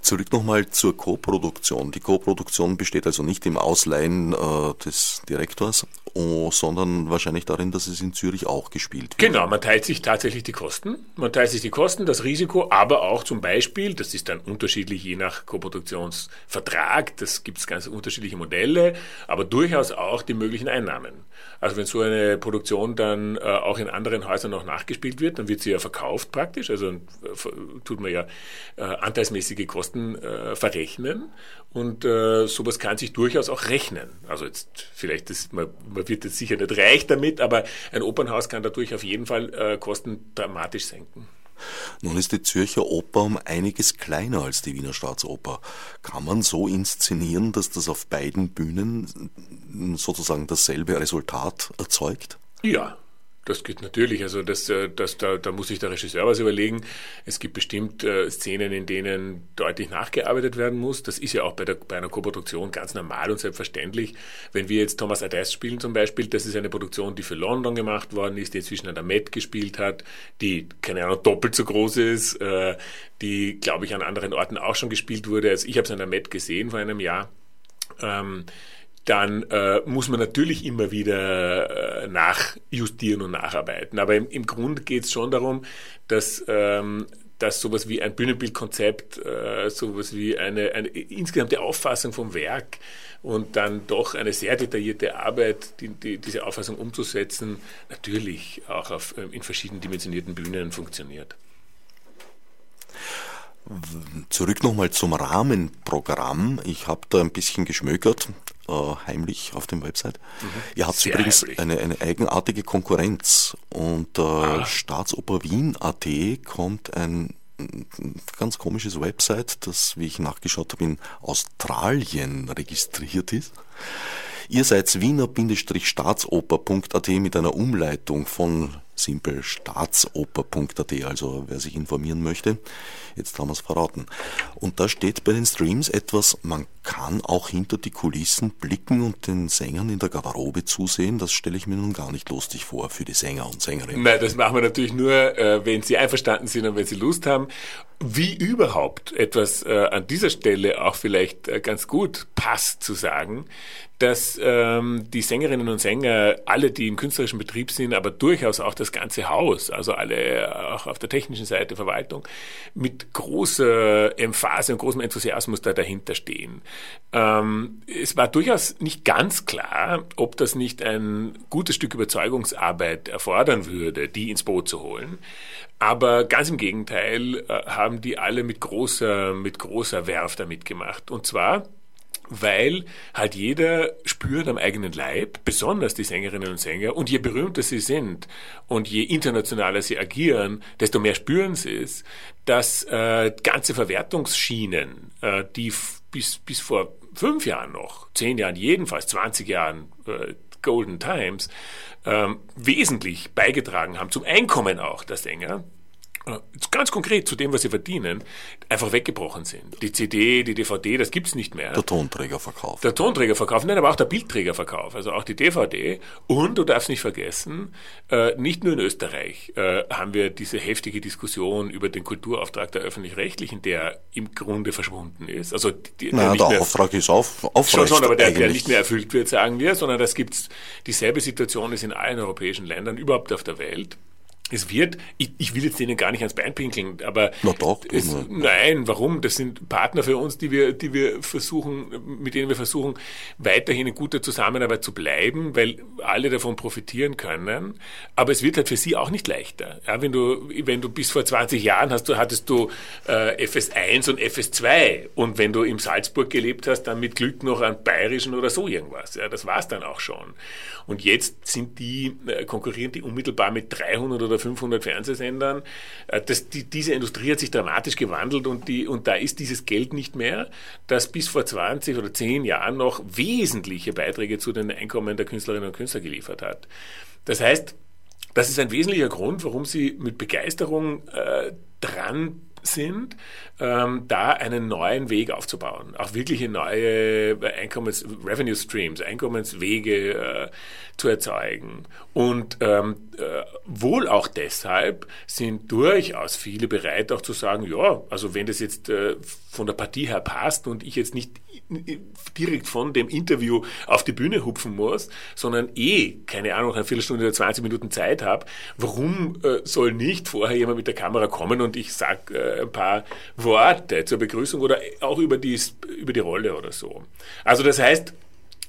S1: Zurück nochmal zur Co-Produktion. Die Co-Produktion besteht also nicht im Ausleihen äh, des Direktors, oh, sondern wahrscheinlich darin, dass es in Zürich auch gespielt wird.
S2: Genau, man teilt sich tatsächlich die Kosten. Man teilt sich die Kosten, das Risiko, aber auch zum Beispiel, das ist dann unterschiedlich je nach Co-Produktionsvertrag, das gibt es ganz unterschiedliche Modelle, aber durchaus auch die möglichen Einnahmen. Also wenn so eine Produktion dann äh, auch in anderen Häusern noch nachgespielt wird, dann wird sie ja verkauft praktisch, also äh, tut man ja äh, anteilsmäßige Kosten äh, verrechnen und äh, sowas kann sich durchaus auch rechnen. Also jetzt vielleicht, das, man, man wird jetzt sicher nicht reich damit, aber ein Opernhaus kann dadurch auf jeden Fall äh, Kosten dramatisch senken.
S1: Nun ist die Zürcher Oper um einiges kleiner als die Wiener Staatsoper. Kann man so inszenieren, dass das auf beiden Bühnen sozusagen dasselbe Resultat erzeugt?
S2: Ja, das geht natürlich. Also das, äh, das, da, da muss sich der Regisseur was überlegen. Es gibt bestimmt äh, Szenen, in denen deutlich nachgearbeitet werden muss. Das ist ja auch bei, der, bei einer Koproduktion ganz normal und selbstverständlich. Wenn wir jetzt Thomas Ades spielen zum Beispiel, das ist eine Produktion, die für London gemacht worden ist, die inzwischen an der Met gespielt hat, die, keine Ahnung, doppelt so groß ist, äh, die, glaube ich, an anderen Orten auch schon gespielt wurde. Also ich habe es an der Met gesehen vor einem Jahr. Ähm, dann äh, muss man natürlich immer wieder äh, nachjustieren und nacharbeiten. Aber im, im Grunde geht es schon darum, dass, ähm, dass sowas wie ein Bühnenbildkonzept, äh, sowas wie eine, eine insgesamte Auffassung vom Werk und dann doch eine sehr detaillierte Arbeit, die, die, diese Auffassung umzusetzen, natürlich auch auf, ähm, in verschiedenen dimensionierten Bühnen funktioniert.
S1: Zurück nochmal zum Rahmenprogramm. Ich habe da ein bisschen geschmökert äh, heimlich auf dem Website. Mhm. Ihr habt Sehr übrigens eine, eine eigenartige Konkurrenz. Und äh, ah. Staatsoper Wien AT kommt ein ganz komisches Website, das, wie ich nachgeschaut habe, in Australien registriert ist. Ihr seid wiener-staatsoper.at mit einer Umleitung von simpelstaatsoper.at, also wer sich informieren möchte. Jetzt haben wir es verraten. Und da steht bei den Streams etwas, man kann auch hinter die Kulissen blicken und den Sängern in der Garderobe zusehen. Das stelle ich mir nun gar nicht lustig vor für die Sänger und Sängerinnen.
S2: Nein, das machen wir natürlich nur, äh, wenn sie einverstanden sind und wenn sie Lust haben. Wie überhaupt etwas äh, an dieser Stelle auch vielleicht äh, ganz gut passt zu sagen, dass ähm, die Sängerinnen und Sänger, alle, die im künstlerischen Betrieb sind, aber durchaus auch das ganze Haus, also alle auch auf der technischen Seite, Verwaltung, mit großer Emphase und großem Enthusiasmus da dahinter stehen. Ähm, es war durchaus nicht ganz klar, ob das nicht ein gutes Stück Überzeugungsarbeit erfordern würde, die ins Boot zu holen. Aber ganz im Gegenteil äh, haben die alle mit großer, mit großer Werf damit gemacht. Und zwar weil halt jeder spürt am eigenen Leib, besonders die Sängerinnen und Sänger, und je berühmter sie sind und je internationaler sie agieren, desto mehr spüren sie es, dass äh, ganze Verwertungsschienen, äh, die bis, bis vor fünf Jahren noch, zehn Jahren, jedenfalls 20 Jahren äh, Golden Times, ähm, wesentlich beigetragen haben zum Einkommen auch der Sänger, ganz konkret zu dem, was sie verdienen, einfach weggebrochen sind. Die CD, die DVD, das gibt's nicht mehr.
S1: Der Tonträgerverkauf.
S2: Der Tonträgerverkauf, nein, aber auch der Bildträgerverkauf, also auch die DVD. Und du darfst nicht vergessen, äh, nicht nur in Österreich äh, haben wir diese heftige Diskussion über den Kulturauftrag der Öffentlich-Rechtlichen, der im Grunde verschwunden ist. Also
S1: die, der, naja, der mehr, Auftrag ist auf, aufrecht. Schon,
S2: schon, aber der, der nicht mehr erfüllt wird, sagen wir, sondern das gibt's, dieselbe Situation ist in allen europäischen Ländern, überhaupt auf der Welt es wird, ich, ich, will jetzt denen gar nicht ans Bein pinkeln, aber
S1: Na doch,
S2: es, nein, warum? Das sind Partner für uns, die wir, die wir versuchen, mit denen wir versuchen, weiterhin in guter Zusammenarbeit zu bleiben, weil alle davon profitieren können. Aber es wird halt für sie auch nicht leichter. Ja, wenn du, wenn du bis vor 20 Jahren hast, du hattest du äh, FS1 und FS2 und wenn du in Salzburg gelebt hast, dann mit Glück noch an Bayerischen oder so irgendwas. Ja, das war's dann auch schon. Und jetzt sind die äh, konkurrieren die unmittelbar mit 300 oder 500 Fernsehsendern. Äh, das, die, diese Industrie hat sich dramatisch gewandelt und, die, und da ist dieses Geld nicht mehr, das bis vor 20 oder 10 Jahren noch wesentliche Beiträge zu den Einkommen der Künstlerinnen und Künstler geliefert hat. Das heißt, das ist ein wesentlicher Grund, warum sie mit Begeisterung äh, dran sind, ähm, da einen neuen Weg aufzubauen, auch wirkliche neue Einkommens Revenue Streams, Einkommenswege äh, zu erzeugen. Und ähm, äh, wohl auch deshalb sind durchaus viele bereit, auch zu sagen, ja, also wenn das jetzt äh, von der Partie her passt und ich jetzt nicht direkt von dem Interview auf die Bühne hupfen muss, sondern eh, keine Ahnung, eine Viertelstunde oder 20 Minuten Zeit habe, warum äh, soll nicht vorher jemand mit der Kamera kommen und ich sage äh, ein paar Worte zur Begrüßung oder auch über die, über die Rolle oder so. Also das heißt,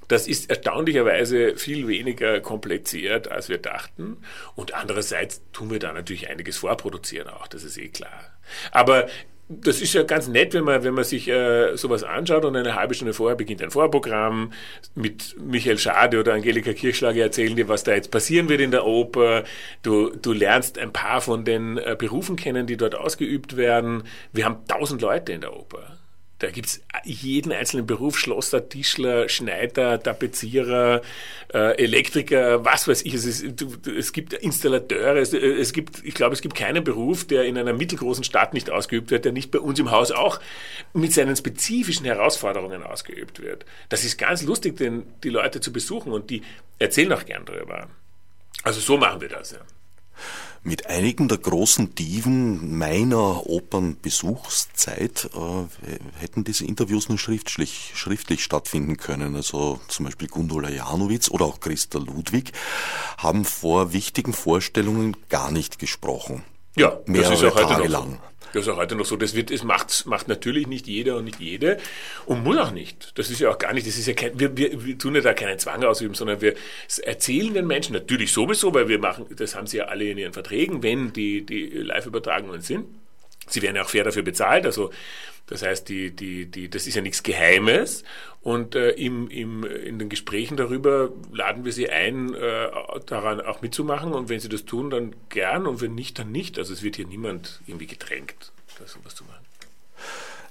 S2: das ist erstaunlicherweise viel weniger kompliziert, als wir dachten. Und andererseits tun wir da natürlich einiges vorproduzieren auch, das ist eh klar. Aber das ist ja ganz nett, wenn man, wenn man sich äh, sowas anschaut und eine halbe Stunde vorher beginnt ein Vorprogramm mit Michael Schade oder Angelika Kirchschlager erzählen dir, was da jetzt passieren wird in der Oper. Du, du lernst ein paar von den äh, Berufen kennen, die dort ausgeübt werden. Wir haben tausend Leute in der Oper. Da gibt's jeden einzelnen Beruf, Schlosser, Tischler, Schneider, Tapezierer, äh, Elektriker, was weiß ich. Es, ist, es gibt Installateure, es, es, gibt, ich glaube, es gibt keinen Beruf, der in einer mittelgroßen Stadt nicht ausgeübt wird, der nicht bei uns im Haus auch mit seinen spezifischen Herausforderungen ausgeübt wird. Das ist ganz lustig, denn die Leute zu besuchen und die erzählen auch gern darüber. Also so machen wir das, ja.
S1: Mit einigen der großen Diven meiner Opernbesuchszeit äh, hätten diese Interviews nur schriftlich, schriftlich stattfinden können. Also zum Beispiel Gundula Janowitz oder auch Christa Ludwig haben vor wichtigen Vorstellungen gar nicht gesprochen.
S2: Ja, mehrere das ist auch Tage lang. Das ist auch heute noch so. Das wird, es macht, macht natürlich nicht jeder und nicht jede und muss auch nicht. Das ist ja auch gar nicht, das ist ja kein, wir, wir, wir tun ja da keinen Zwang ausüben, sondern wir erzählen den Menschen natürlich sowieso, weil wir machen, das haben sie ja alle in ihren Verträgen, wenn die, die Live-Übertragungen sind. Sie werden auch fair dafür bezahlt, also das heißt, die, die, die, das ist ja nichts Geheimes. Und äh, im, im, in den Gesprächen darüber laden wir sie ein, äh, daran auch mitzumachen. Und wenn sie das tun, dann gern. Und wenn nicht, dann nicht. Also es wird hier niemand irgendwie gedrängt, da sowas zu machen.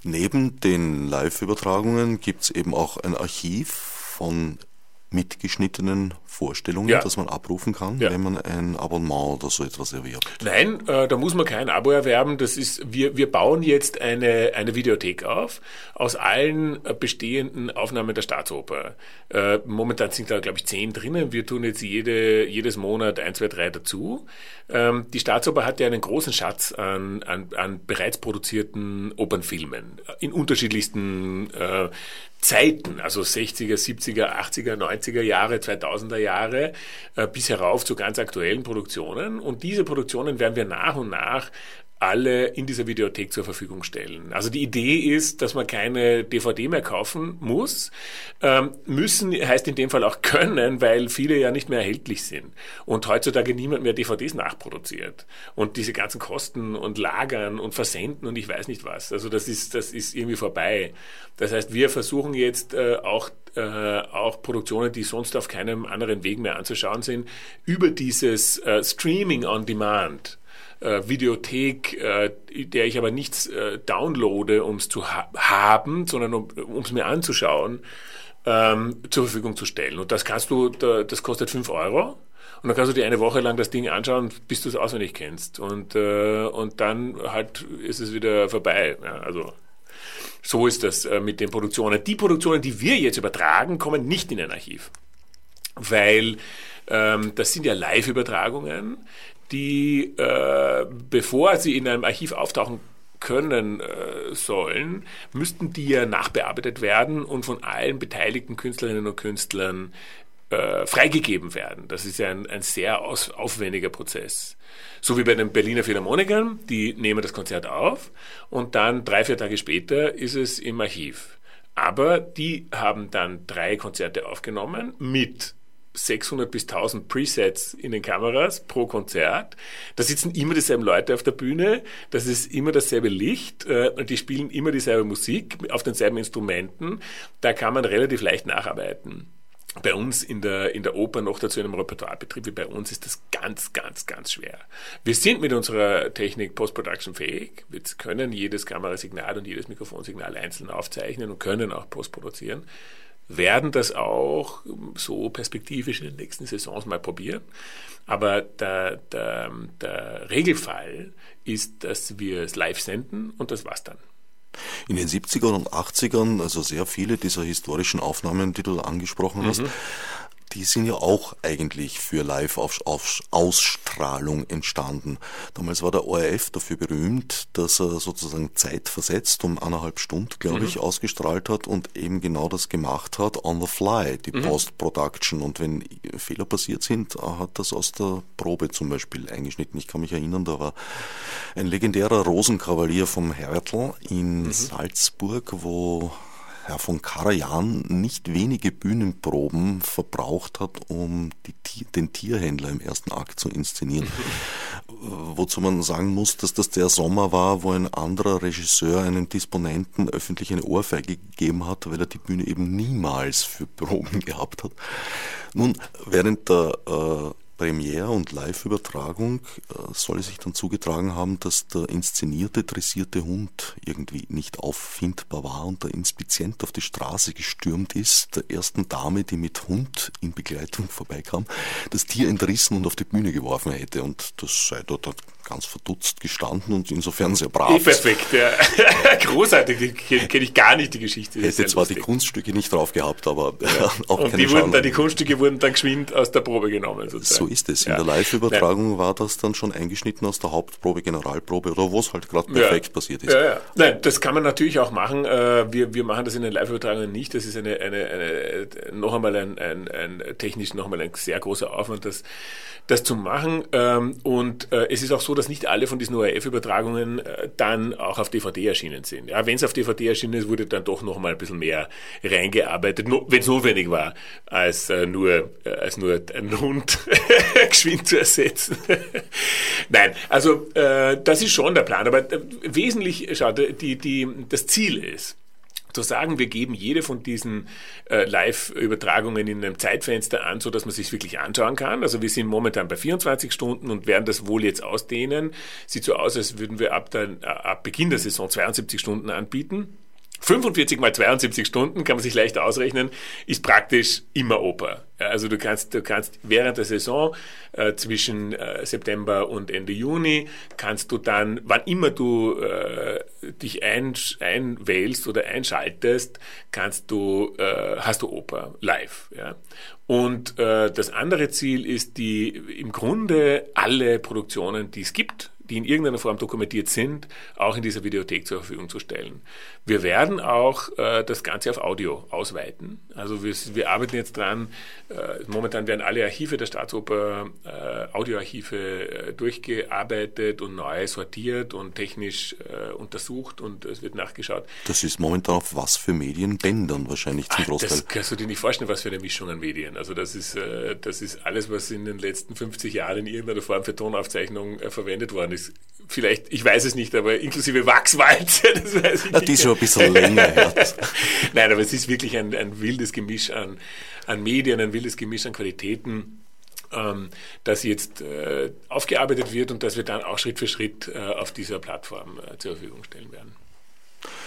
S1: Neben den Live-Übertragungen gibt es eben auch ein Archiv von mitgeschnittenen Vorstellungen, ja. dass man abrufen kann, ja. wenn man ein Abonnement oder so etwas erwirbt?
S2: Nein, äh, da muss man kein Abo erwerben. Das ist, wir, wir bauen jetzt eine, eine Videothek auf aus allen äh, bestehenden Aufnahmen der Staatsoper. Äh, momentan sind da, glaube ich, zehn drinnen. Wir tun jetzt jede, jedes Monat ein, zwei, drei dazu. Ähm, die Staatsoper hat ja einen großen Schatz an, an, an bereits produzierten Opernfilmen in unterschiedlichsten äh, Zeiten, also 60er, 70er, 80er, 90er Jahre, 2000er Jahre, äh, bis herauf zu ganz aktuellen Produktionen. Und diese Produktionen werden wir nach und nach alle in dieser Videothek zur Verfügung stellen. Also die Idee ist, dass man keine DVD mehr kaufen muss. Ähm, müssen heißt in dem Fall auch können, weil viele ja nicht mehr erhältlich sind. Und heutzutage niemand mehr DVDs nachproduziert. Und diese ganzen Kosten und Lagern und Versenden und ich weiß nicht was. Also das ist, das ist irgendwie vorbei. Das heißt, wir versuchen jetzt äh, auch äh, auch Produktionen, die sonst auf keinem anderen Weg mehr anzuschauen sind, über dieses äh, Streaming on Demand äh, Videothek, äh, der ich aber nichts äh, downloade, um es zu ha haben, sondern um es mir anzuschauen, ähm, zur Verfügung zu stellen. Und das kannst du, da, das kostet fünf Euro. Und dann kannst du dir eine Woche lang das Ding anschauen, bis du es auswendig kennst. Und, äh, und dann halt ist es wieder vorbei. Ja, also so ist das äh, mit den Produktionen. Die Produktionen, die wir jetzt übertragen, kommen nicht in ein Archiv. Weil ähm, das sind ja Live-Übertragungen die, äh, bevor sie in einem Archiv auftauchen können äh, sollen, müssten die ja nachbearbeitet werden und von allen beteiligten Künstlerinnen und Künstlern äh, freigegeben werden. Das ist ja ein, ein sehr aus, aufwendiger Prozess. So wie bei den Berliner Philharmonikern, die nehmen das Konzert auf und dann drei, vier Tage später ist es im Archiv. Aber die haben dann drei Konzerte aufgenommen mit 600 bis 1000 Presets in den Kameras pro Konzert. Da sitzen immer dieselben Leute auf der Bühne, das ist immer dasselbe Licht äh, und die spielen immer dieselbe Musik auf denselben Instrumenten. Da kann man relativ leicht nacharbeiten. Bei uns in der, in der Oper noch dazu in einem Repertoirebetrieb wie bei uns ist das ganz, ganz, ganz schwer. Wir sind mit unserer Technik Post-Production fähig. Wir können jedes Kamerasignal und jedes Mikrofonsignal einzeln aufzeichnen und können auch postproduzieren werden das auch so perspektivisch in den nächsten Saisons mal probieren. Aber der, der, der Regelfall ist, dass wir es live senden und das war's dann.
S1: In den 70ern und 80ern, also sehr viele dieser historischen Aufnahmen, die du angesprochen hast, mhm die sind ja auch eigentlich für Live-Ausstrahlung entstanden. Damals war der ORF dafür berühmt, dass er sozusagen zeitversetzt um eineinhalb Stunden, glaube mhm. ich, ausgestrahlt hat und eben genau das gemacht hat, on the fly, die mhm. Post-Production. Und wenn Fehler passiert sind, hat das aus der Probe zum Beispiel eingeschnitten. Ich kann mich erinnern, da war ein legendärer Rosenkavalier vom Hertel in mhm. Salzburg, wo Herr von Karajan nicht wenige Bühnenproben verbraucht hat, um die, den Tierhändler im ersten Akt zu inszenieren. Wozu man sagen muss, dass das der Sommer war, wo ein anderer Regisseur einem Disponenten öffentlich eine Ohrfeige gegeben hat, weil er die Bühne eben niemals für Proben gehabt hat. Nun, während der äh, Premiere und Live-Übertragung äh, soll sich dann zugetragen haben, dass der inszenierte, dressierte Hund irgendwie nicht auffindbar war und der Inspizient auf die Straße gestürmt ist, der ersten Dame, die mit Hund in Begleitung vorbeikam, das Tier entrissen und auf die Bühne geworfen hätte. Und das sei dort ganz verdutzt gestanden und insofern sehr brav.
S2: Perfekt, ja. Großartig, kenne ich gar nicht die Geschichte.
S1: Hätte zwar lustig. die Kunststücke nicht drauf gehabt, aber
S2: ja. auch und keine die, wurden dann, die Kunststücke wurden dann geschwind aus der Probe genommen.
S1: Sozusagen. So ist es. In ja. der Live-Übertragung war das dann schon eingeschnitten aus der Hauptprobe, Generalprobe oder wo es halt gerade perfekt ja. passiert ist.
S2: Ja, ja. Nein, das kann man natürlich auch machen. Äh, wir, wir machen das in den Live-Übertragungen nicht. Das ist eine, eine, eine noch einmal ein, ein, ein technisch noch einmal ein sehr großer Aufwand, das, das zu machen. Ähm, und äh, es ist auch so, dass nicht alle von diesen ORF-Übertragungen äh, dann auch auf DVD erschienen sind. Ja, wenn es auf DVD erschienen ist, wurde dann doch noch mal ein bisschen mehr reingearbeitet, wenn es notwendig war, als äh, nur äh, als nur einen Hund geschwind zu ersetzen. Nein, also das ist schon der Plan. Aber wesentlich, schaut, die, die, das Ziel ist, zu sagen, wir geben jede von diesen äh, Live-Übertragungen in einem Zeitfenster an, so dass man sich wirklich anschauen kann. Also wir sind momentan bei 24 Stunden und werden das wohl jetzt ausdehnen. Sieht so aus, als würden wir ab, der, ab Beginn der Saison 72 Stunden anbieten. 45 mal 72 Stunden, kann man sich leicht ausrechnen, ist praktisch immer Oper. Also du kannst, du kannst während der Saison äh, zwischen äh, September und Ende Juni, kannst du dann, wann immer du äh, dich ein, einwählst oder einschaltest, kannst du, äh, hast du Oper live. Ja? Und äh, das andere Ziel ist, die im Grunde alle Produktionen, die es gibt, die in irgendeiner Form dokumentiert sind, auch in dieser Videothek zur Verfügung zu stellen. Wir werden auch äh, das Ganze auf Audio ausweiten. Also wir, wir arbeiten jetzt dran, äh, momentan werden alle Archive der Staatsoper, äh, Audioarchive äh, durchgearbeitet und neu sortiert und technisch äh, untersucht und es wird nachgeschaut.
S1: Das ist momentan auf was für Medien? Bändern wahrscheinlich zum
S2: Großteil. Das kannst du dir nicht vorstellen, was für eine Mischung an Medien. Also das ist, äh, das ist alles, was in den letzten 50 Jahren in irgendeiner Form für Tonaufzeichnung verwendet worden ist vielleicht, ich weiß es nicht, aber inklusive Wachswalze,
S1: das weiß ich ja, nicht. Die ist schon ein bisschen länger.
S2: Nein, aber es ist wirklich ein, ein wildes Gemisch an, an Medien, ein wildes Gemisch an Qualitäten ähm, das jetzt äh, aufgearbeitet wird und das wir dann auch Schritt für Schritt äh, auf dieser Plattform äh, zur Verfügung stellen werden.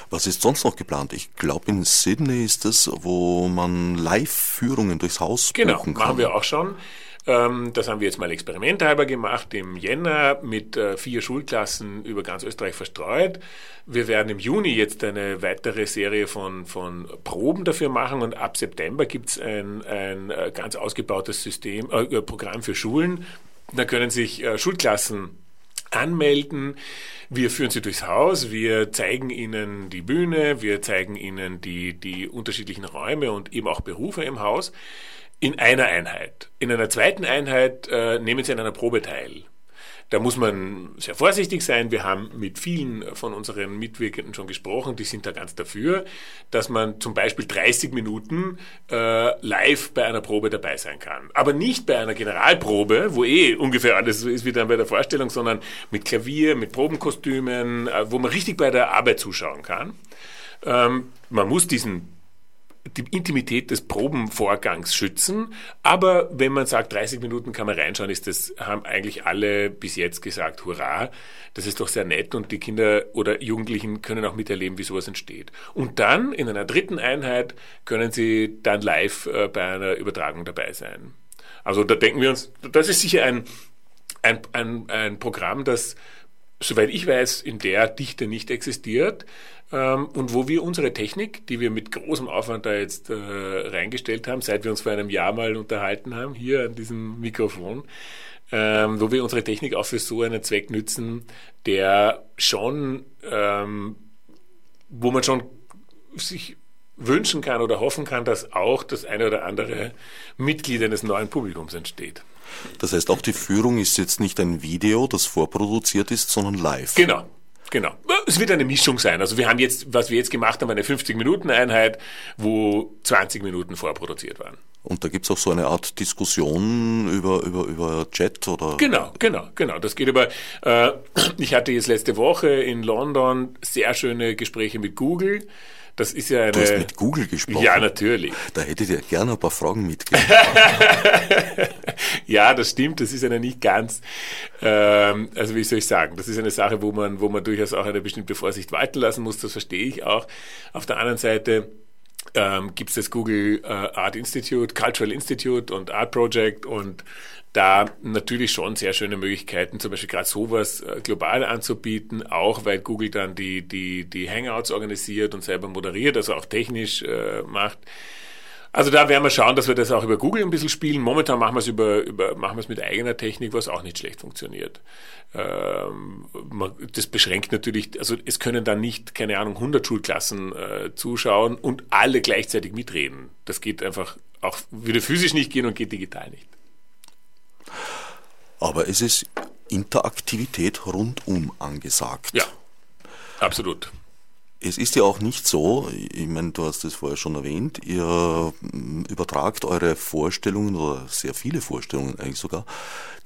S1: Was ist sonst noch geplant? Ich glaube, in Sydney ist es, wo man Live-Führungen durchs Haus
S2: genau, buchen kann. Genau, machen wir auch schon. Ähm, das haben wir jetzt mal experimenthalber gemacht im Jänner mit äh, vier Schulklassen über ganz Österreich verstreut. Wir werden im Juni jetzt eine weitere Serie von, von Proben dafür machen und ab September gibt es ein, ein äh, ganz ausgebautes System, äh, äh, Programm für Schulen. Da können sich äh, Schulklassen anmelden. Wir führen sie durchs Haus, wir zeigen ihnen die Bühne, wir zeigen ihnen die, die unterschiedlichen Räume und eben auch Berufe im Haus in einer Einheit. In einer zweiten Einheit äh, nehmen Sie an einer Probe teil. Da muss man sehr vorsichtig sein. Wir haben mit vielen von unseren Mitwirkenden schon gesprochen, die sind da ganz dafür, dass man zum Beispiel 30 Minuten äh, live bei einer Probe dabei sein kann. Aber nicht bei einer Generalprobe, wo eh ungefähr alles so ist wie dann bei der Vorstellung, sondern mit Klavier, mit Probenkostümen, äh, wo man richtig bei der Arbeit zuschauen kann. Ähm, man muss diesen die Intimität des Probenvorgangs schützen. Aber wenn man sagt, 30 Minuten kann man reinschauen, ist das, haben eigentlich alle bis jetzt gesagt, hurra, das ist doch sehr nett und die Kinder oder Jugendlichen können auch miterleben, wie sowas entsteht. Und dann in einer dritten Einheit können sie dann live äh, bei einer Übertragung dabei sein. Also da denken wir uns, das ist sicher ein, ein, ein, ein Programm, das, soweit ich weiß, in der Dichte nicht existiert ähm, und wo wir unsere Technik, die wir mit großem Aufwand da jetzt äh, reingestellt haben, seit wir uns vor einem Jahr mal unterhalten haben, hier an diesem Mikrofon, ähm, wo wir unsere Technik auch für so einen Zweck nützen, der schon, ähm, wo man schon sich wünschen kann oder hoffen kann, dass auch das eine oder andere Mitglied eines neuen Publikums entsteht.
S1: Das heißt, auch die Führung ist jetzt nicht ein Video, das vorproduziert ist, sondern live.
S2: Genau, Genau. Es wird eine Mischung sein. Also wir haben jetzt, was wir jetzt gemacht haben, eine 50-Minuten-Einheit, wo 20 Minuten vorproduziert waren.
S1: Und da gibt's auch so eine Art Diskussion über, über, über Chat oder?
S2: Genau, genau, genau. Das geht über, äh, ich hatte jetzt letzte Woche in London sehr schöne Gespräche mit Google. Das ist ja eine. Du
S1: hast mit Google gesprochen.
S2: Ja, natürlich.
S1: Da hätte ich dir gerne ein paar Fragen mitgegeben.
S2: ja, das stimmt. Das ist eine nicht ganz, ähm, also wie soll ich sagen, das ist eine Sache, wo man, wo man durchaus auch eine bestimmte Vorsicht walten lassen muss. Das verstehe ich auch. Auf der anderen Seite ähm, gibt es das Google äh, Art Institute, Cultural Institute und Art Project und da natürlich schon sehr schöne Möglichkeiten, zum Beispiel gerade sowas äh, global anzubieten, auch weil Google dann die, die, die Hangouts organisiert und selber moderiert, also auch technisch äh, macht. Also da werden wir schauen, dass wir das auch über Google ein bisschen spielen. Momentan machen wir es über, über machen wir es mit eigener Technik, was auch nicht schlecht funktioniert. Ähm, man, das beschränkt natürlich, also es können dann nicht, keine Ahnung, 100 Schulklassen äh, zuschauen und alle gleichzeitig mitreden. Das geht einfach auch, würde physisch nicht gehen und geht digital nicht.
S1: Aber es ist Interaktivität rundum angesagt.
S2: Ja, absolut.
S1: Es ist ja auch nicht so, ich meine, du hast es vorher schon erwähnt, ihr übertragt eure Vorstellungen oder sehr viele Vorstellungen eigentlich sogar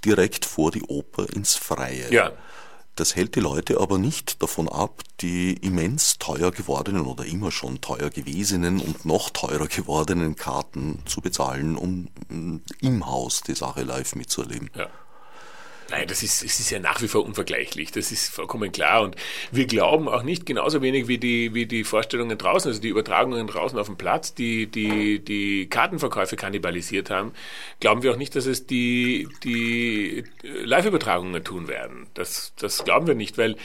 S1: direkt vor die Oper ins Freie.
S2: Ja.
S1: Das hält die Leute aber nicht davon ab, die immens teuer gewordenen oder immer schon teuer gewesenen und noch teurer gewordenen Karten zu bezahlen, um im Haus die Sache live mitzuerleben.
S2: Ja. Nein, das ist, es ist ja nach wie vor unvergleichlich. Das ist vollkommen klar. Und wir glauben auch nicht genauso wenig wie die, wie die Vorstellungen draußen, also die Übertragungen draußen auf dem Platz, die, die, die Kartenverkäufe kannibalisiert haben, glauben wir auch nicht, dass es die, die Live-Übertragungen tun werden. Das, das glauben wir nicht, weil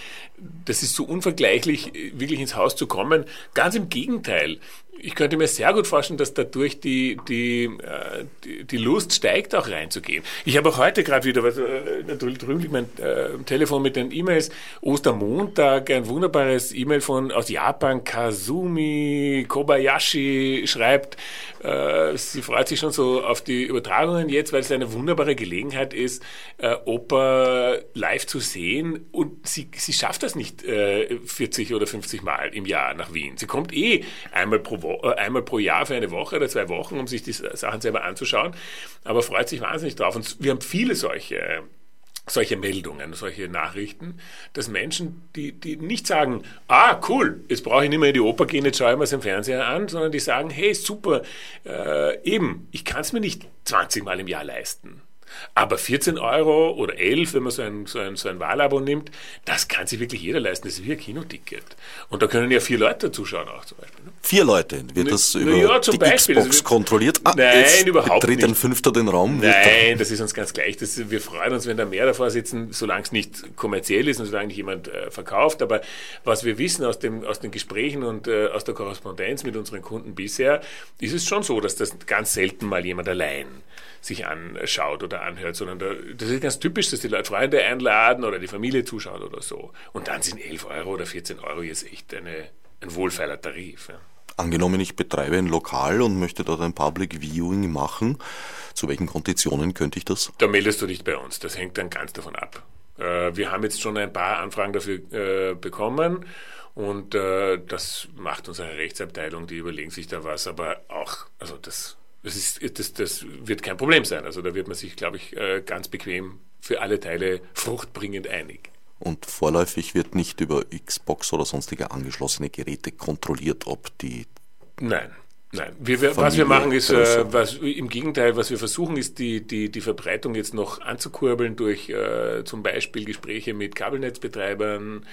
S2: das ist so unvergleichlich, wirklich ins Haus zu kommen. Ganz im Gegenteil ich könnte mir sehr gut vorstellen, dass dadurch die, die, äh, die, die Lust steigt, auch reinzugehen. Ich habe auch heute gerade wieder, äh, natürlich drüben liegt mein äh, Telefon mit den E-Mails, Ostermontag, ein wunderbares E-Mail von aus Japan, Kazumi Kobayashi schreibt, äh, sie freut sich schon so auf die Übertragungen jetzt, weil es eine wunderbare Gelegenheit ist, äh, Oper live zu sehen und sie, sie schafft das nicht äh, 40 oder 50 Mal im Jahr nach Wien. Sie kommt eh einmal pro Woche äh, einmal pro Jahr für eine Woche oder zwei Wochen, um sich die Sachen selber anzuschauen, aber freut sich wahnsinnig drauf. Und wir haben viele solche solche Meldungen, solche Nachrichten, dass Menschen, die, die nicht sagen, ah, cool, jetzt brauche ich nicht mehr in die Oper gehen, jetzt schaue ich mir es im Fernseher an, sondern die sagen, hey, super, äh, eben, ich kann es mir nicht 20 Mal im Jahr leisten. Aber 14 Euro oder 11, wenn man so ein, so ein, so ein Wahlabo nimmt, das kann sich wirklich jeder leisten. Das ist wie ein Kinoticket. Und da können ja vier Leute zuschauen auch zum Beispiel. Ne?
S1: Vier Leute? Wird das über ja, die Beispiel. Xbox kontrolliert?
S2: Ah, nein, überhaupt
S1: nicht. ein Fünfter den Raum?
S2: Nein, das ist uns ganz gleich. Das, wir freuen uns, wenn da mehr davor sitzen, solange es nicht kommerziell ist und solange nicht jemand äh, verkauft. Aber was wir wissen aus, dem, aus den Gesprächen und äh, aus der Korrespondenz mit unseren Kunden bisher, ist es schon so, dass das ganz selten mal jemand allein sich anschaut oder anhört, sondern da, das ist ganz typisch, dass die Leute Freunde einladen oder die Familie zuschaut oder so. Und dann sind 11 Euro oder 14 Euro jetzt echt eine, ein wohlfeiler Tarif. Ja.
S1: Angenommen, ich betreibe ein Lokal und möchte dort ein Public Viewing machen, zu welchen Konditionen könnte ich das?
S2: Da meldest du dich bei uns, das hängt dann ganz davon ab. Äh, wir haben jetzt schon ein paar Anfragen dafür äh, bekommen und äh, das macht unsere Rechtsabteilung, die überlegen sich da was, aber auch, also das das, ist, das, das wird kein Problem sein. Also da wird man sich, glaube ich, äh, ganz bequem für alle Teile fruchtbringend einig.
S1: Und vorläufig wird nicht über Xbox oder sonstige angeschlossene Geräte kontrolliert, ob die.
S2: Nein. Nein, wir, wir, was wir machen ist, äh, was, im Gegenteil, was wir versuchen ist, die, die, die Verbreitung jetzt noch anzukurbeln durch äh, zum Beispiel Gespräche mit Kabelnetzbetreibern,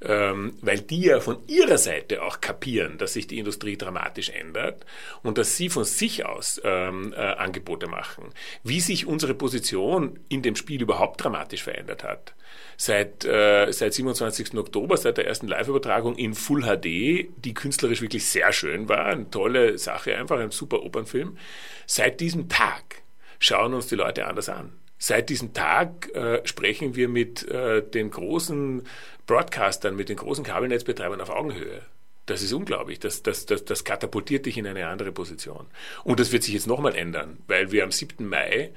S2: weil die ja von ihrer Seite auch kapieren, dass sich die Industrie dramatisch ändert und dass sie von sich aus ähm, äh, Angebote machen. Wie sich unsere Position in dem Spiel überhaupt dramatisch verändert hat. Seit, äh, seit 27. Oktober, seit der ersten Live-Übertragung in Full HD, die künstlerisch wirklich sehr schön war, eine tolle Sache, einfach ein super Opernfilm. Seit diesem Tag schauen uns die Leute anders an. Seit diesem Tag äh, sprechen wir mit äh, den großen Broadcastern, mit den großen Kabelnetzbetreibern auf Augenhöhe. Das ist unglaublich. Das, das, das, das katapultiert dich in eine andere Position. Und das wird sich jetzt nochmal ändern, weil wir am 7. Mai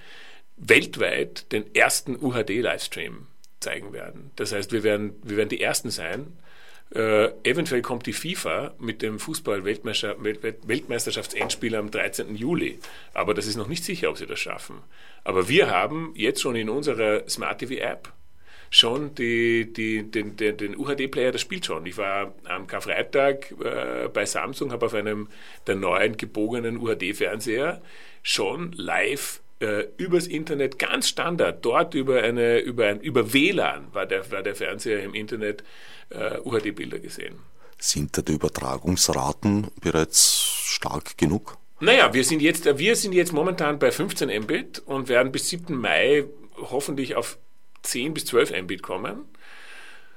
S2: weltweit den ersten UHD-Livestream zeigen werden. Das heißt, wir werden, wir werden die Ersten sein. Äh, eventuell kommt die FIFA mit dem Fußball-Weltmeisterschaftsendspiel am 13. Juli. Aber das ist noch nicht sicher, ob sie das schaffen. Aber wir haben jetzt schon in unserer Smart TV App schon die, die, den, den, den UHD-Player, das spielt schon. Ich war am Karfreitag äh, bei Samsung, habe auf einem der neuen gebogenen UHD-Fernseher schon live äh, übers Internet ganz Standard, dort über eine über ein über WLAN war der war der Fernseher im Internet äh, UHD-Bilder gesehen.
S1: Sind da die Übertragungsraten bereits stark genug?
S2: Naja, wir sind jetzt wir sind jetzt momentan bei 15 Mbit und werden bis 7. Mai hoffentlich auf 10 bis 12 Mbit kommen.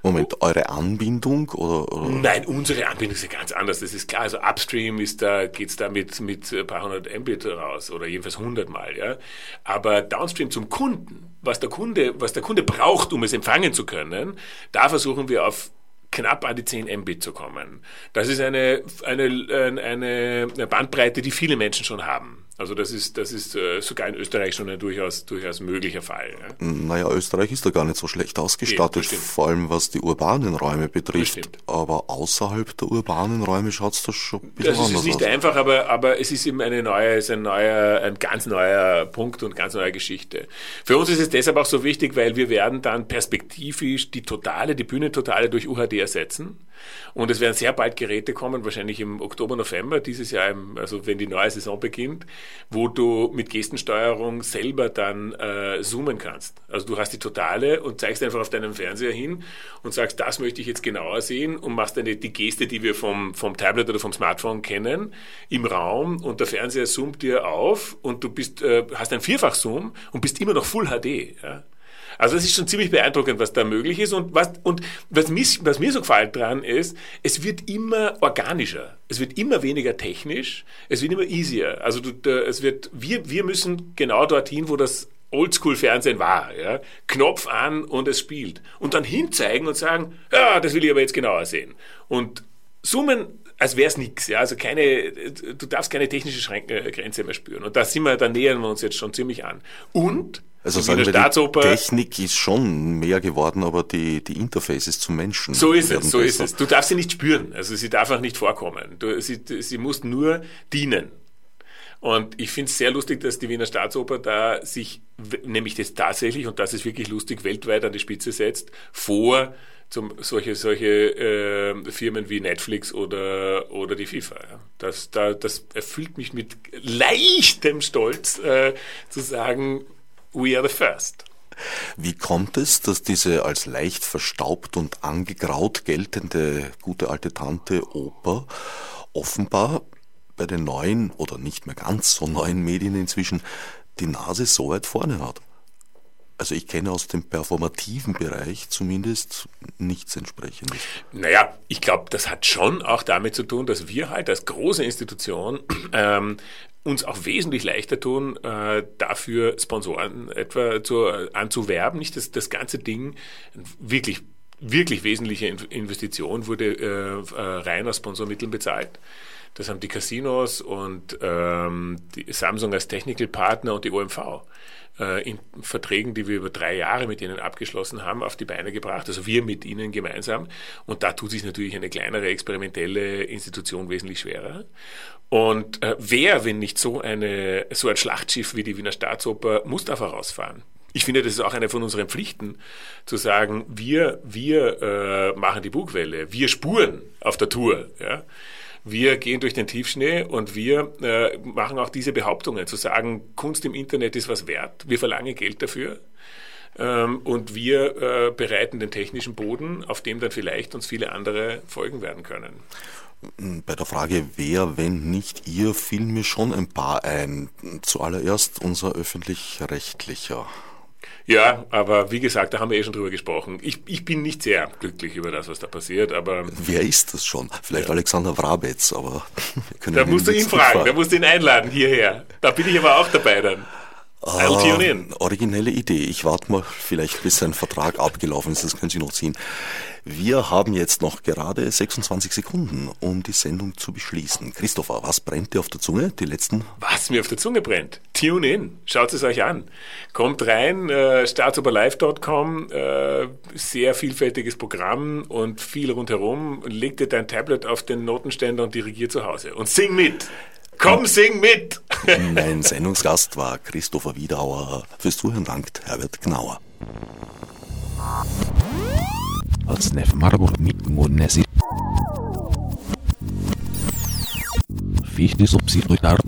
S1: Moment, eure Anbindung oder, oder,
S2: Nein, unsere Anbindung ist ja ganz anders. Das ist klar. Also Upstream ist da, geht's da mit, mit ein paar hundert Mbit raus oder jedenfalls 100 Mal, ja. Aber Downstream zum Kunden, was der Kunde, was der Kunde braucht, um es empfangen zu können, da versuchen wir auf knapp an die 10 Mbit zu kommen. Das ist eine, eine, eine Bandbreite, die viele Menschen schon haben. Also das ist, das ist äh, sogar in Österreich schon ein durchaus, durchaus möglicher Fall. Ja.
S1: Naja, Österreich ist da gar nicht so schlecht ausgestattet, ja, vor allem was die urbanen Räume betrifft. Aber außerhalb der urbanen Räume schaut es da schon ein
S2: bisschen das anders aus. Das ist nicht aus. einfach, aber, aber es ist eben eine neue, ist ein, neuer, ein ganz neuer Punkt und ganz neue Geschichte. Für uns ist es deshalb auch so wichtig, weil wir werden dann perspektivisch die totale, die Bühne totale durch UHD ersetzen. Und es werden sehr bald Geräte kommen, wahrscheinlich im Oktober, November dieses Jahr, also wenn die neue Saison beginnt, wo du mit Gestensteuerung selber dann äh, zoomen kannst. Also du hast die totale und zeigst einfach auf deinem Fernseher hin und sagst, das möchte ich jetzt genauer sehen und machst dann die Geste, die wir vom, vom Tablet oder vom Smartphone kennen, im Raum und der Fernseher zoomt dir auf und du bist, äh, hast ein Vierfach-Zoom und bist immer noch Full HD. Ja? Also es ist schon ziemlich beeindruckend, was da möglich ist. Und was, und was, mich, was mir so gefällt dran ist, es wird immer organischer. Es wird immer weniger technisch. Es wird immer easier. Also du, es wird, wir, wir müssen genau dorthin, wo das Oldschool-Fernsehen war. Ja? Knopf an und es spielt. Und dann hinzeigen und sagen, ja, das will ich aber jetzt genauer sehen. Und zoomen als wäre es nichts. Ja? Also keine, du darfst keine technische Schränk äh, Grenze mehr spüren. Und da sind wir, da nähern wir uns jetzt schon ziemlich an. Und
S1: also sagen wir, die Technik ist schon mehr geworden, aber die, die Interfaces zum Menschen.
S2: So ist es, so besser. ist es. Du darfst sie nicht spüren. Also sie darf auch nicht vorkommen. Du, sie, sie muss nur dienen. Und ich finde es sehr lustig, dass die Wiener Staatsoper da sich, nämlich das tatsächlich, und das ist wirklich lustig, weltweit an die Spitze setzt, vor zum, solche, solche äh, Firmen wie Netflix oder, oder die FIFA. Das, da, das erfüllt mich mit leichtem Stolz äh, zu sagen, we are the first.
S1: Wie kommt es, dass diese als leicht verstaubt und angegraut geltende gute alte Tante Oper offenbar bei den neuen oder nicht mehr ganz so neuen Medien inzwischen die Nase so weit vorne hat? Also ich kenne aus dem performativen Bereich zumindest nichts entsprechendes.
S2: Naja, ich glaube, das hat schon auch damit zu tun, dass wir halt als große Institution ähm, uns auch wesentlich leichter tun, äh, dafür Sponsoren etwa zu, anzuwerben. Nicht dass das ganze Ding wirklich wirklich wesentliche Investition wurde äh, äh, rein aus Sponsormitteln bezahlt. Das haben die Casinos und ähm, Samsung als Technical Partner und die OMV äh, in Verträgen, die wir über drei Jahre mit ihnen abgeschlossen haben, auf die Beine gebracht. Also wir mit ihnen gemeinsam. Und da tut sich natürlich eine kleinere experimentelle Institution wesentlich schwerer. Und äh, wer, wenn nicht so eine so ein Schlachtschiff wie die Wiener Staatsoper, muss da vorausfahren? Ich finde, das ist auch eine von unseren Pflichten, zu sagen, wir, wir äh, machen die Bugwelle, wir spuren auf der Tour. Ja? Wir gehen durch den Tiefschnee und wir äh, machen auch diese Behauptungen, zu sagen, Kunst im Internet ist was wert, wir verlangen Geld dafür. Ähm, und wir äh, bereiten den technischen Boden, auf dem dann vielleicht uns viele andere folgen werden können.
S1: Bei der Frage, wer, wenn nicht ihr, fiel mir schon ein paar ein. Zuallererst unser öffentlich-rechtlicher.
S2: Ja, aber wie gesagt, da haben wir eh schon drüber gesprochen. Ich, ich bin nicht sehr glücklich über das, was da passiert, aber.
S1: Wer ist das schon? Vielleicht ja. Alexander Wrabetz, aber.
S2: da musst du ihn fragen, fragen, da musst du ihn einladen hierher. Da bin ich aber auch dabei dann.
S1: I'll tune in. Originelle Idee. Ich warte mal vielleicht, bis sein Vertrag abgelaufen ist. Das können Sie noch ziehen. Wir haben jetzt noch gerade 26 Sekunden, um die Sendung zu beschließen. Christopher, was brennt dir auf der Zunge? Die letzten?
S2: Was mir auf der Zunge brennt? Tune in. Schaut es euch an. Kommt rein, äh, startsuperlive.com, äh, sehr vielfältiges Programm und viel rundherum. Leg dir dein Tablet auf den Notenständer und dirigier zu Hause. Und sing mit! Komm, sing mit!
S1: mein Sendungsgast war Christopher Wiedauer. Fürs Zuhören dankt Herbert Gnauer. Als Nef Marburg mit Monesi. Fichte subsidiar.